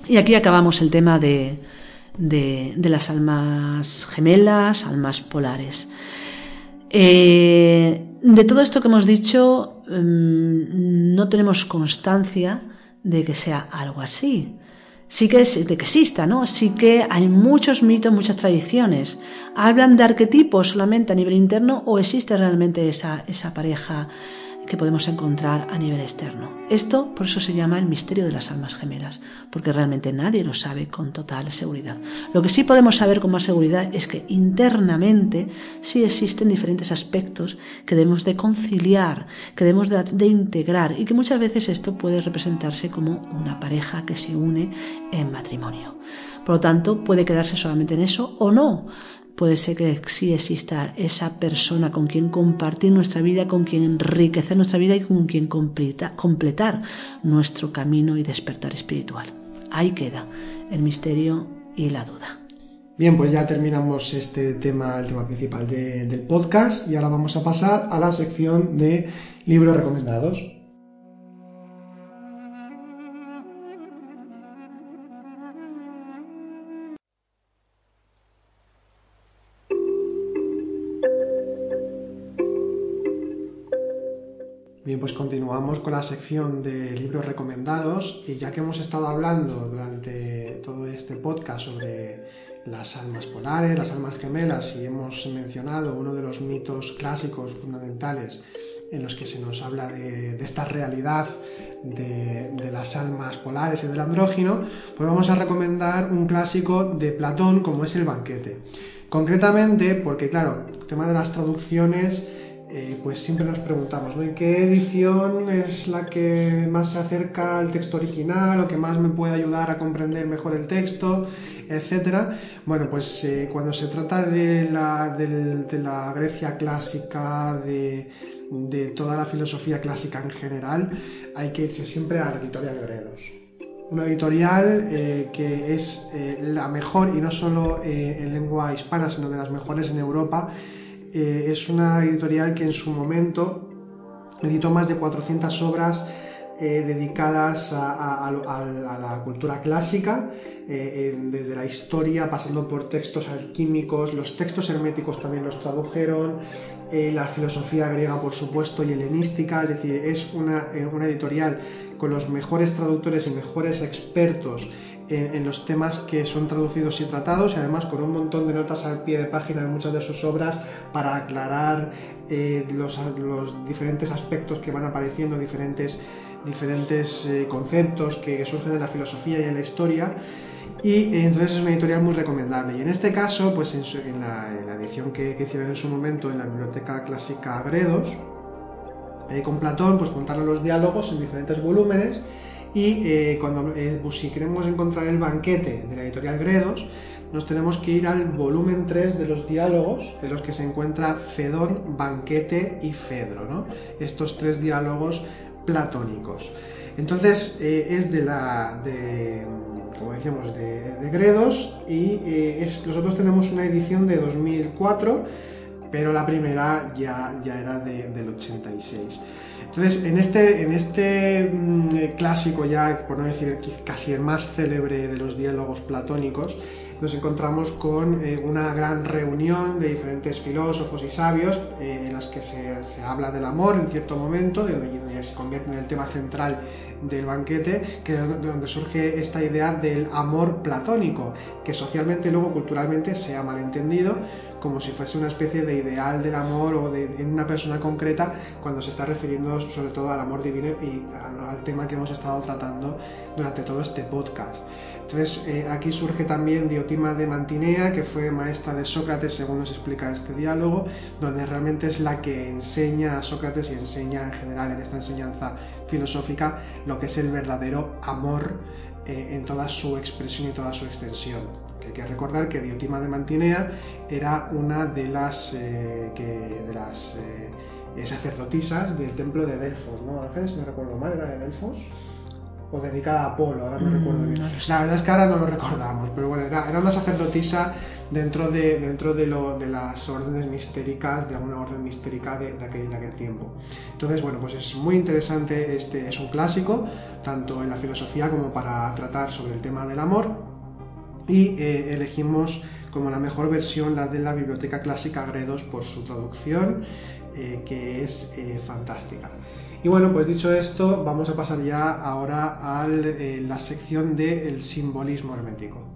Y aquí acabamos el tema de, las almas gemelas, almas polares. Eh, de todo esto que hemos dicho, mm, no tenemos constancia de que sea algo así. Sí que es, de que exista, ¿no? Sí que hay muchos mitos, muchas tradiciones. ¿Hablan de arquetipos solamente a nivel interno o existe realmente esa, esa pareja que podemos encontrar a nivel externo. Esto por eso se llama el misterio de las almas gemelas, porque realmente nadie lo sabe con total seguridad. Lo que sí podemos saber con más seguridad es que internamente sí existen diferentes aspectos que debemos de conciliar, que debemos de, integrar y que muchas veces esto puede representarse como una pareja que se une en matrimonio. Por lo tanto, puede quedarse solamente en eso o no puede ser que sí exista esa persona con quien compartir nuestra vida, con quien enriquecer nuestra vida y con quien completar nuestro camino y despertar espiritual. Ahí queda el misterio y la duda. Bien, pues ya terminamos este tema, el tema principal del podcast y ahora vamos a pasar a la sección de libros recomendados. Pues continuamos con la sección de libros recomendados y ya que hemos estado hablando durante todo este podcast sobre las almas polares, las almas gemelas y hemos mencionado uno de los mitos clásicos fundamentales en los que se nos habla de, esta realidad de, las almas polares y del andrógino, pues vamos a recomendar un clásico de Platón como es el banquete. Concretamente, porque claro, el tema de las traducciones eh, pues siempre nos preguntamos, ¿no? ¿Y qué edición es la que más se acerca al texto original o que más me puede ayudar a comprender mejor el texto, etcétera? Bueno, pues eh, cuando se trata de la, la Grecia clásica, de, toda la filosofía clásica en general, hay que irse siempre a la editorial Gredos. Una editorial eh, que es la mejor, y no solo en lengua hispana, sino de las mejores en Europa, eh, es una editorial que en su momento editó más de 400 obras eh, dedicadas a, la cultura clásica, eh, desde la historia, pasando por textos alquímicos, los textos herméticos también los tradujeron, la filosofía griega por supuesto y helenística, es decir, es una, una editorial con los mejores traductores y mejores expertos en, los temas que son traducidos y tratados y además con un montón de notas al pie de página en muchas de sus obras para aclarar eh, los, diferentes aspectos que van apareciendo, diferentes, diferentes eh, conceptos que surgen de la filosofía y en la historia. Y eh, entonces es una editorial muy recomendable. Y en este caso, pues en, la, edición que, hicieron en su momento en la Biblioteca Clásica Gredos, con Platón, pues contaron los diálogos en diferentes volúmenes y eh, cuando, eh, pues, si queremos encontrar el banquete de la editorial Gredos, nos tenemos que ir al volumen 3 de los diálogos, de los que se encuentra Fedón, Banquete y Fedro, ¿no? Estos tres diálogos platónicos. Entonces eh, es de la, de, como decíamos, de, Gredos y nosotros tenemos una edición de 2004, pero la primera ya, ya era del 86. Entonces, en este, en este mm, eh, clásico ya, por no decir casi el más célebre de los diálogos platónicos, nos encontramos con eh, una gran reunión de diferentes filósofos y sabios eh, en las que se, habla del amor en cierto momento, de donde se convierte en el tema central del banquete, que es de donde surge esta idea del amor platónico, que socialmente luego culturalmente se ha malentendido como si fuese una especie de ideal del amor o de en una persona concreta cuando se está refiriendo sobre todo al amor divino y al tema que hemos estado tratando durante todo este podcast. Entonces eh, aquí surge también Diotima de Mantinea, que fue maestra de Sócrates, según nos explica este diálogo, donde realmente es la que enseña a Sócrates y enseña en general en esta enseñanza filosófica lo que es el verdadero amor eh, en toda su expresión y toda su extensión hay que recordar que Diotima de Mantinea era una de las, eh, de las eh, sacerdotisas del templo de Delfos, ¿no, Ángeles? No recuerdo mal, ¿era de Delfos? O dedicada a Apolo, ahora no recuerdo bien. Mm, la verdad es que ahora no lo recordamos, pero bueno, era, una sacerdotisa dentro de, dentro de, lo, de las órdenes mistéricas, de alguna orden mistérica de, aquel, de aquel tiempo. Entonces, bueno, pues es muy interesante, este es un clásico, tanto en la filosofía como para tratar sobre el tema del amor y eh, elegimos como la mejor versión la de la Biblioteca Clásica Gredos por su traducción, eh, que es eh, fantástica. Y bueno, pues dicho esto, vamos a pasar ya ahora a la sección del simbolismo hermético.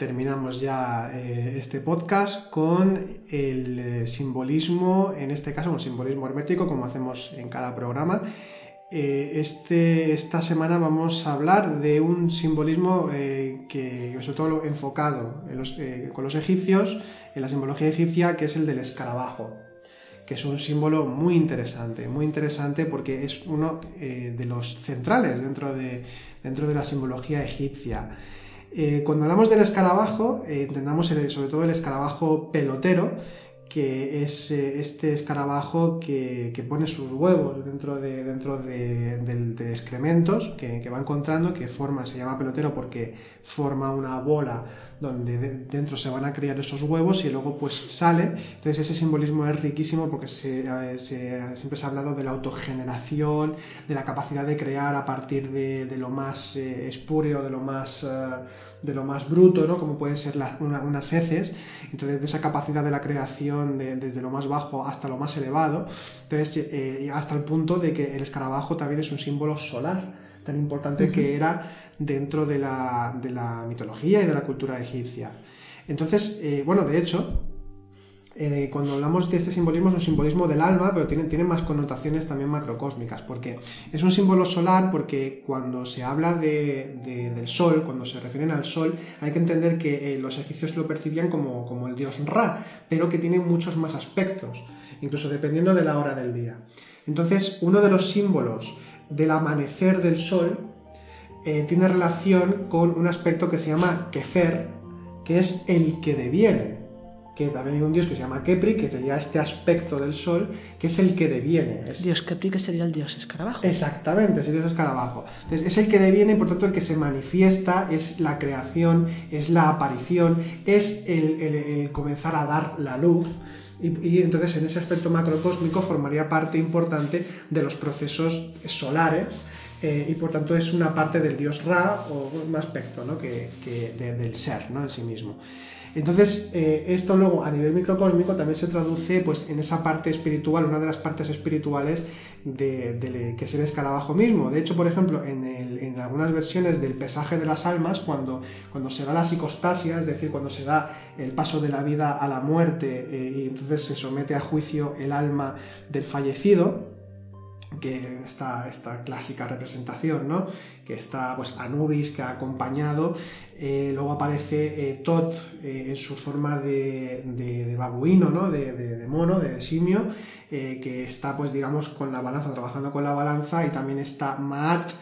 Terminamos ya eh, este podcast con el eh, simbolismo, en este caso un simbolismo hermético, como hacemos en cada programa. Eh, este, esta semana vamos a hablar de un simbolismo que, sobre todo enfocado con los egipcios, en la simbología egipcia, que es el del escarabajo, que es un símbolo muy interesante, muy interesante porque es uno de los centrales dentro de, dentro de la simbología egipcia. Eh, cuando hablamos del escarabajo, eh, entendamos sobre todo el escarabajo pelotero, que es eh, este escarabajo que, pone sus huevos dentro de, dentro de, excrementos que, va encontrando, que forma, se llama pelotero porque forma una bola donde dentro se van a criar esos huevos y luego pues sale. Entonces ese simbolismo es riquísimo porque se, siempre se ha hablado de la autogeneración, de la capacidad de crear a partir de, lo más eh, espúreo, de lo más... Eh, de lo más bruto, ¿no? como pueden ser unas heces, entonces de esa capacidad de la creación desde lo más bajo hasta lo más elevado, entonces eh, hasta el punto de que el escarabajo también es un símbolo solar, tan importante que era dentro de la, de la, mitología y de la cultura egipcia. Entonces, eh, bueno, de hecho, eh, cuando hablamos de este simbolismo es un simbolismo del alma, pero tiene, tiene, más connotaciones también macrocósmicas, porque es un símbolo solar porque cuando se habla de, del sol, cuando se refieren al sol, hay que entender que eh, los egipcios lo percibían como, como el dios Ra, pero que tiene muchos más aspectos, incluso dependiendo de la hora del día. Entonces, uno de los símbolos del amanecer del sol eh, tiene relación con un aspecto que se llama Kefer, que es el que deviene que también hay un dios que se llama Kepri, que sería este aspecto del sol, que es el que deviene. Es... Dios Kepri, que sería el dios escarabajo. Exactamente, es el dios escarabajo. Entonces, es el que deviene, por tanto, el que se manifiesta, es la creación, es la aparición, es el, comenzar a dar la luz. Y, entonces, en ese aspecto macrocósmico, formaría parte importante de los procesos solares. Eh, y por tanto es una parte del dios Ra o un aspecto ¿no? que, del ser ¿no? en sí mismo. Entonces, eh, esto luego a nivel microcósmico también se traduce pues, en esa parte espiritual, una de las partes espirituales de, que es el escarabajo mismo. De hecho, por ejemplo, en, algunas versiones del pesaje de las almas, cuando, cuando se da la psicostasia, es decir, cuando se da el paso de la vida a la muerte eh, y entonces se somete a juicio el alma del fallecido, que esta, esta clásica representación, ¿no? que está pues Anubis que ha acompañado, eh, luego aparece eh, Tot eh, en su forma de, babuino, ¿no? de, mono, de simio, que está pues digamos con la balanza, trabajando con la balanza, y también está Maat,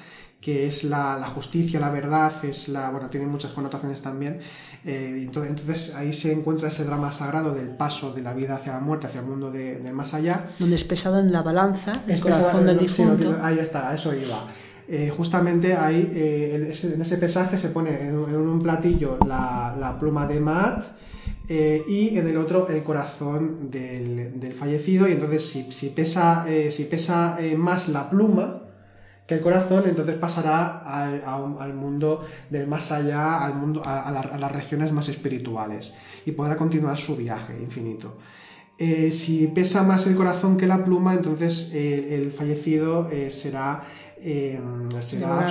que es la, justicia, la verdad, es la, bueno, tiene muchas connotaciones también. entonces, entonces, ahí se encuentra ese drama sagrado del paso de la vida hacia la muerte, hacia el mundo del más allá. Donde es pesado en la balanza, el corazón del difunto. ahí está, eso iba. Eh, justamente ahí, eh, en, ese, pesaje se pone en, un platillo la, pluma de Maat eh, y en el otro el corazón del, fallecido y entonces si, pesa, si pesa más la pluma que el corazón, entonces pasará al, mundo del más allá, al mundo, a, las regiones más espirituales y podrá continuar su viaje infinito. si pesa más el corazón que la pluma, entonces el fallecido será Em, será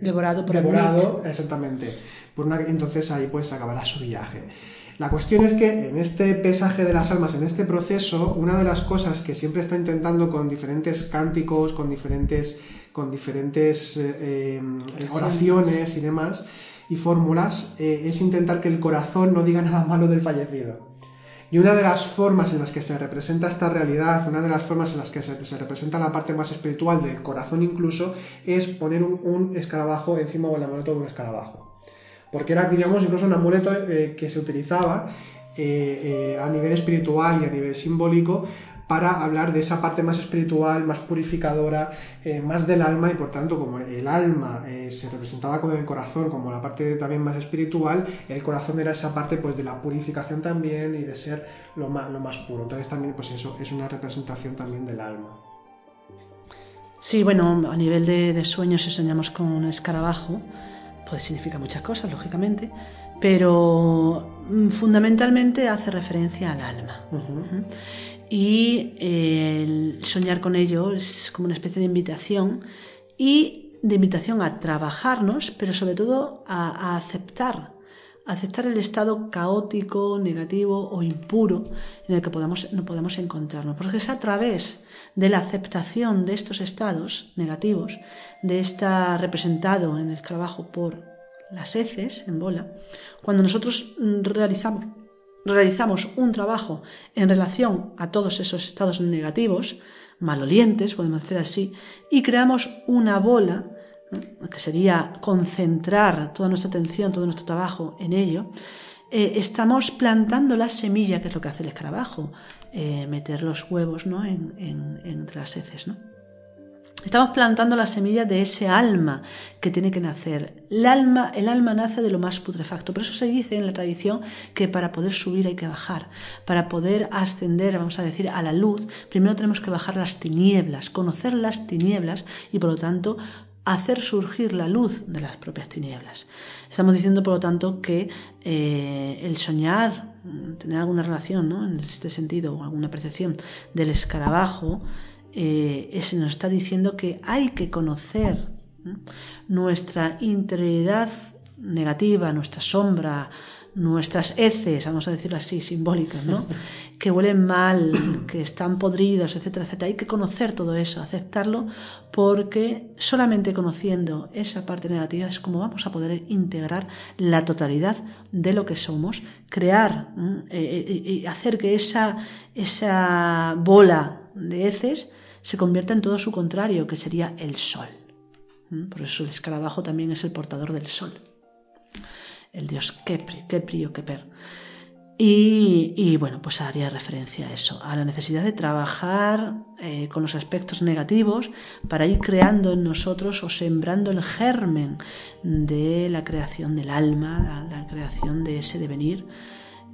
devorado, em, por devorado exactamente. Por una, entonces ahí pues acabará su viaje. La cuestión es que en este pesaje de las almas, en este proceso, una de las cosas que siempre está intentando con diferentes cánticos, con diferentes, con diferentes eh, em, oraciones y demás, y fórmulas, eh, es intentar que el corazón no diga nada malo del fallecido. Y una de las formas en las que se representa esta realidad, una de las formas en las que se, representa la parte más espiritual del corazón incluso, es poner un, escarabajo encima o el amuleto de un escarabajo. Porque era, digamos, incluso un amuleto eh, que se utilizaba eh, eh, a nivel espiritual y a nivel simbólico para hablar de esa parte más espiritual, más purificadora, eh, más del alma y por tanto como el alma eh, se representaba con el corazón como la parte también más espiritual, el corazón era esa parte pues de la purificación también y de ser lo más, lo más puro. Entonces también pues eso es una representación también del alma. Sí, bueno, a nivel de, sueños si soñamos con un escarabajo, pues significa muchas cosas, lógicamente, pero mm, fundamentalmente hace referencia al alma y el soñar con ello es como una especie de invitación y de invitación a trabajarnos, pero sobre todo a, aceptar, aceptar el estado caótico, negativo o impuro en el que podamos, no podemos encontrarnos, porque es a través de la aceptación de estos estados negativos, de estar representado en el trabajo por las heces en bola, cuando nosotros realizamos realizamos un trabajo en relación a todos esos estados negativos, malolientes, podemos decir así, y creamos una bola que sería concentrar toda nuestra atención, todo nuestro trabajo en ello, eh, estamos plantando la semilla, que es lo que hace el escarabajo, eh, meter los huevos ¿no? en, entre las heces. ¿no? Estamos plantando la semilla de ese alma que tiene que nacer. El alma, el alma nace de lo más putrefacto. Por eso se dice en la tradición que para poder subir hay que bajar. Para poder ascender, vamos a decir, a la luz, primero tenemos que bajar las tinieblas, conocer las tinieblas y por lo tanto hacer surgir la luz de las propias tinieblas. Estamos diciendo, por lo tanto, que eh, el soñar, tener alguna relación ¿no? en este sentido o alguna percepción del escarabajo, eh, se nos está diciendo que hay que conocer nuestra interioridad negativa, nuestra sombra, nuestras heces, vamos a decirlo así, simbólicas, ¿no? que huelen mal, que están podridos, etcétera, etcétera. Hay que conocer todo eso, aceptarlo, porque solamente conociendo esa parte negativa es como vamos a poder integrar la totalidad de lo que somos, crear y hacer que esa, esa bola de heces se convierta en todo su contrario, que sería el sol. ¿Mm? Por eso el escarabajo también es el portador del sol. El dios Kepri, Kepri o Keper. Y, bueno, pues haría referencia a eso, a la necesidad de trabajar eh, con los aspectos negativos para ir creando en nosotros o sembrando el germen de la creación del alma, la, creación de ese devenir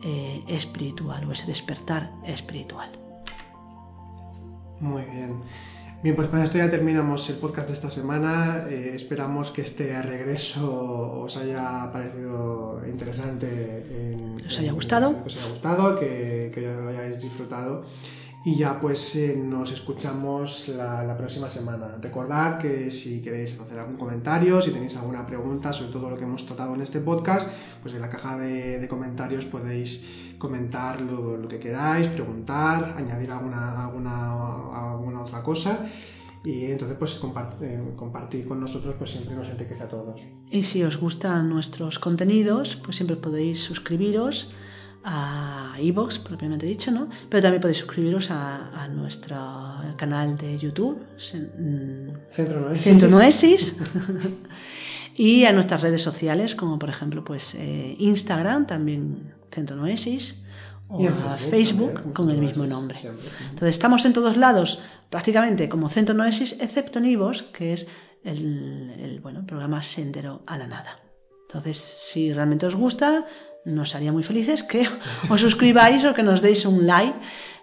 eh, espiritual o ese despertar espiritual. Muy bien. Bien, pues con esto ya terminamos el podcast de esta semana. Eh, esperamos que este regreso os haya parecido interesante. ¿Os haya gustado? que os haya gustado, que, que lo hayáis disfrutado. Y ya pues eh, nos escuchamos la, próxima semana. Recordad que si queréis hacer algún comentario, si tenéis alguna pregunta sobre todo lo que hemos tratado en este podcast, pues en la caja de, comentarios podéis comentar lo, que queráis, preguntar, añadir alguna, alguna, alguna otra cosa y entonces pues eh, compartir con nosotros pues siempre nos enriquece a todos. Y si os gustan nuestros contenidos, pues siempre podéis suscribiros a iVoox, propiamente dicho, ¿no? Pero también podéis suscribiros a, nuestro canal de YouTube, mm, Centro Noesis, y a nuestras redes sociales, como por ejemplo pues eh, Instagram, también Centro Noesis, o a Facebook, con el mismo nombre. Entonces estamos en todos lados, prácticamente como Centro Noesis, excepto en iVoox, que es el, el bueno, programa Sendero a la Nada. Entonces, si realmente os gusta, nos haría muy felices que os suscribáis o que nos deis un like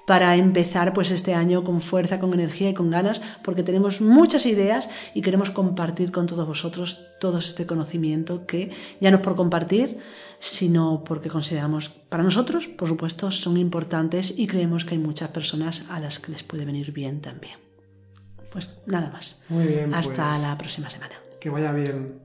para empezar pues este año con fuerza, con energía y con ganas, porque tenemos muchas ideas y queremos compartir con todos vosotros todo este conocimiento que ya no es por compartir, sino porque consideramos para nosotros, por supuesto, son importantes y creemos que hay muchas personas a las que les puede venir bien también. Pues nada más. Muy bien. Hasta pues, la próxima semana. Que vaya bien.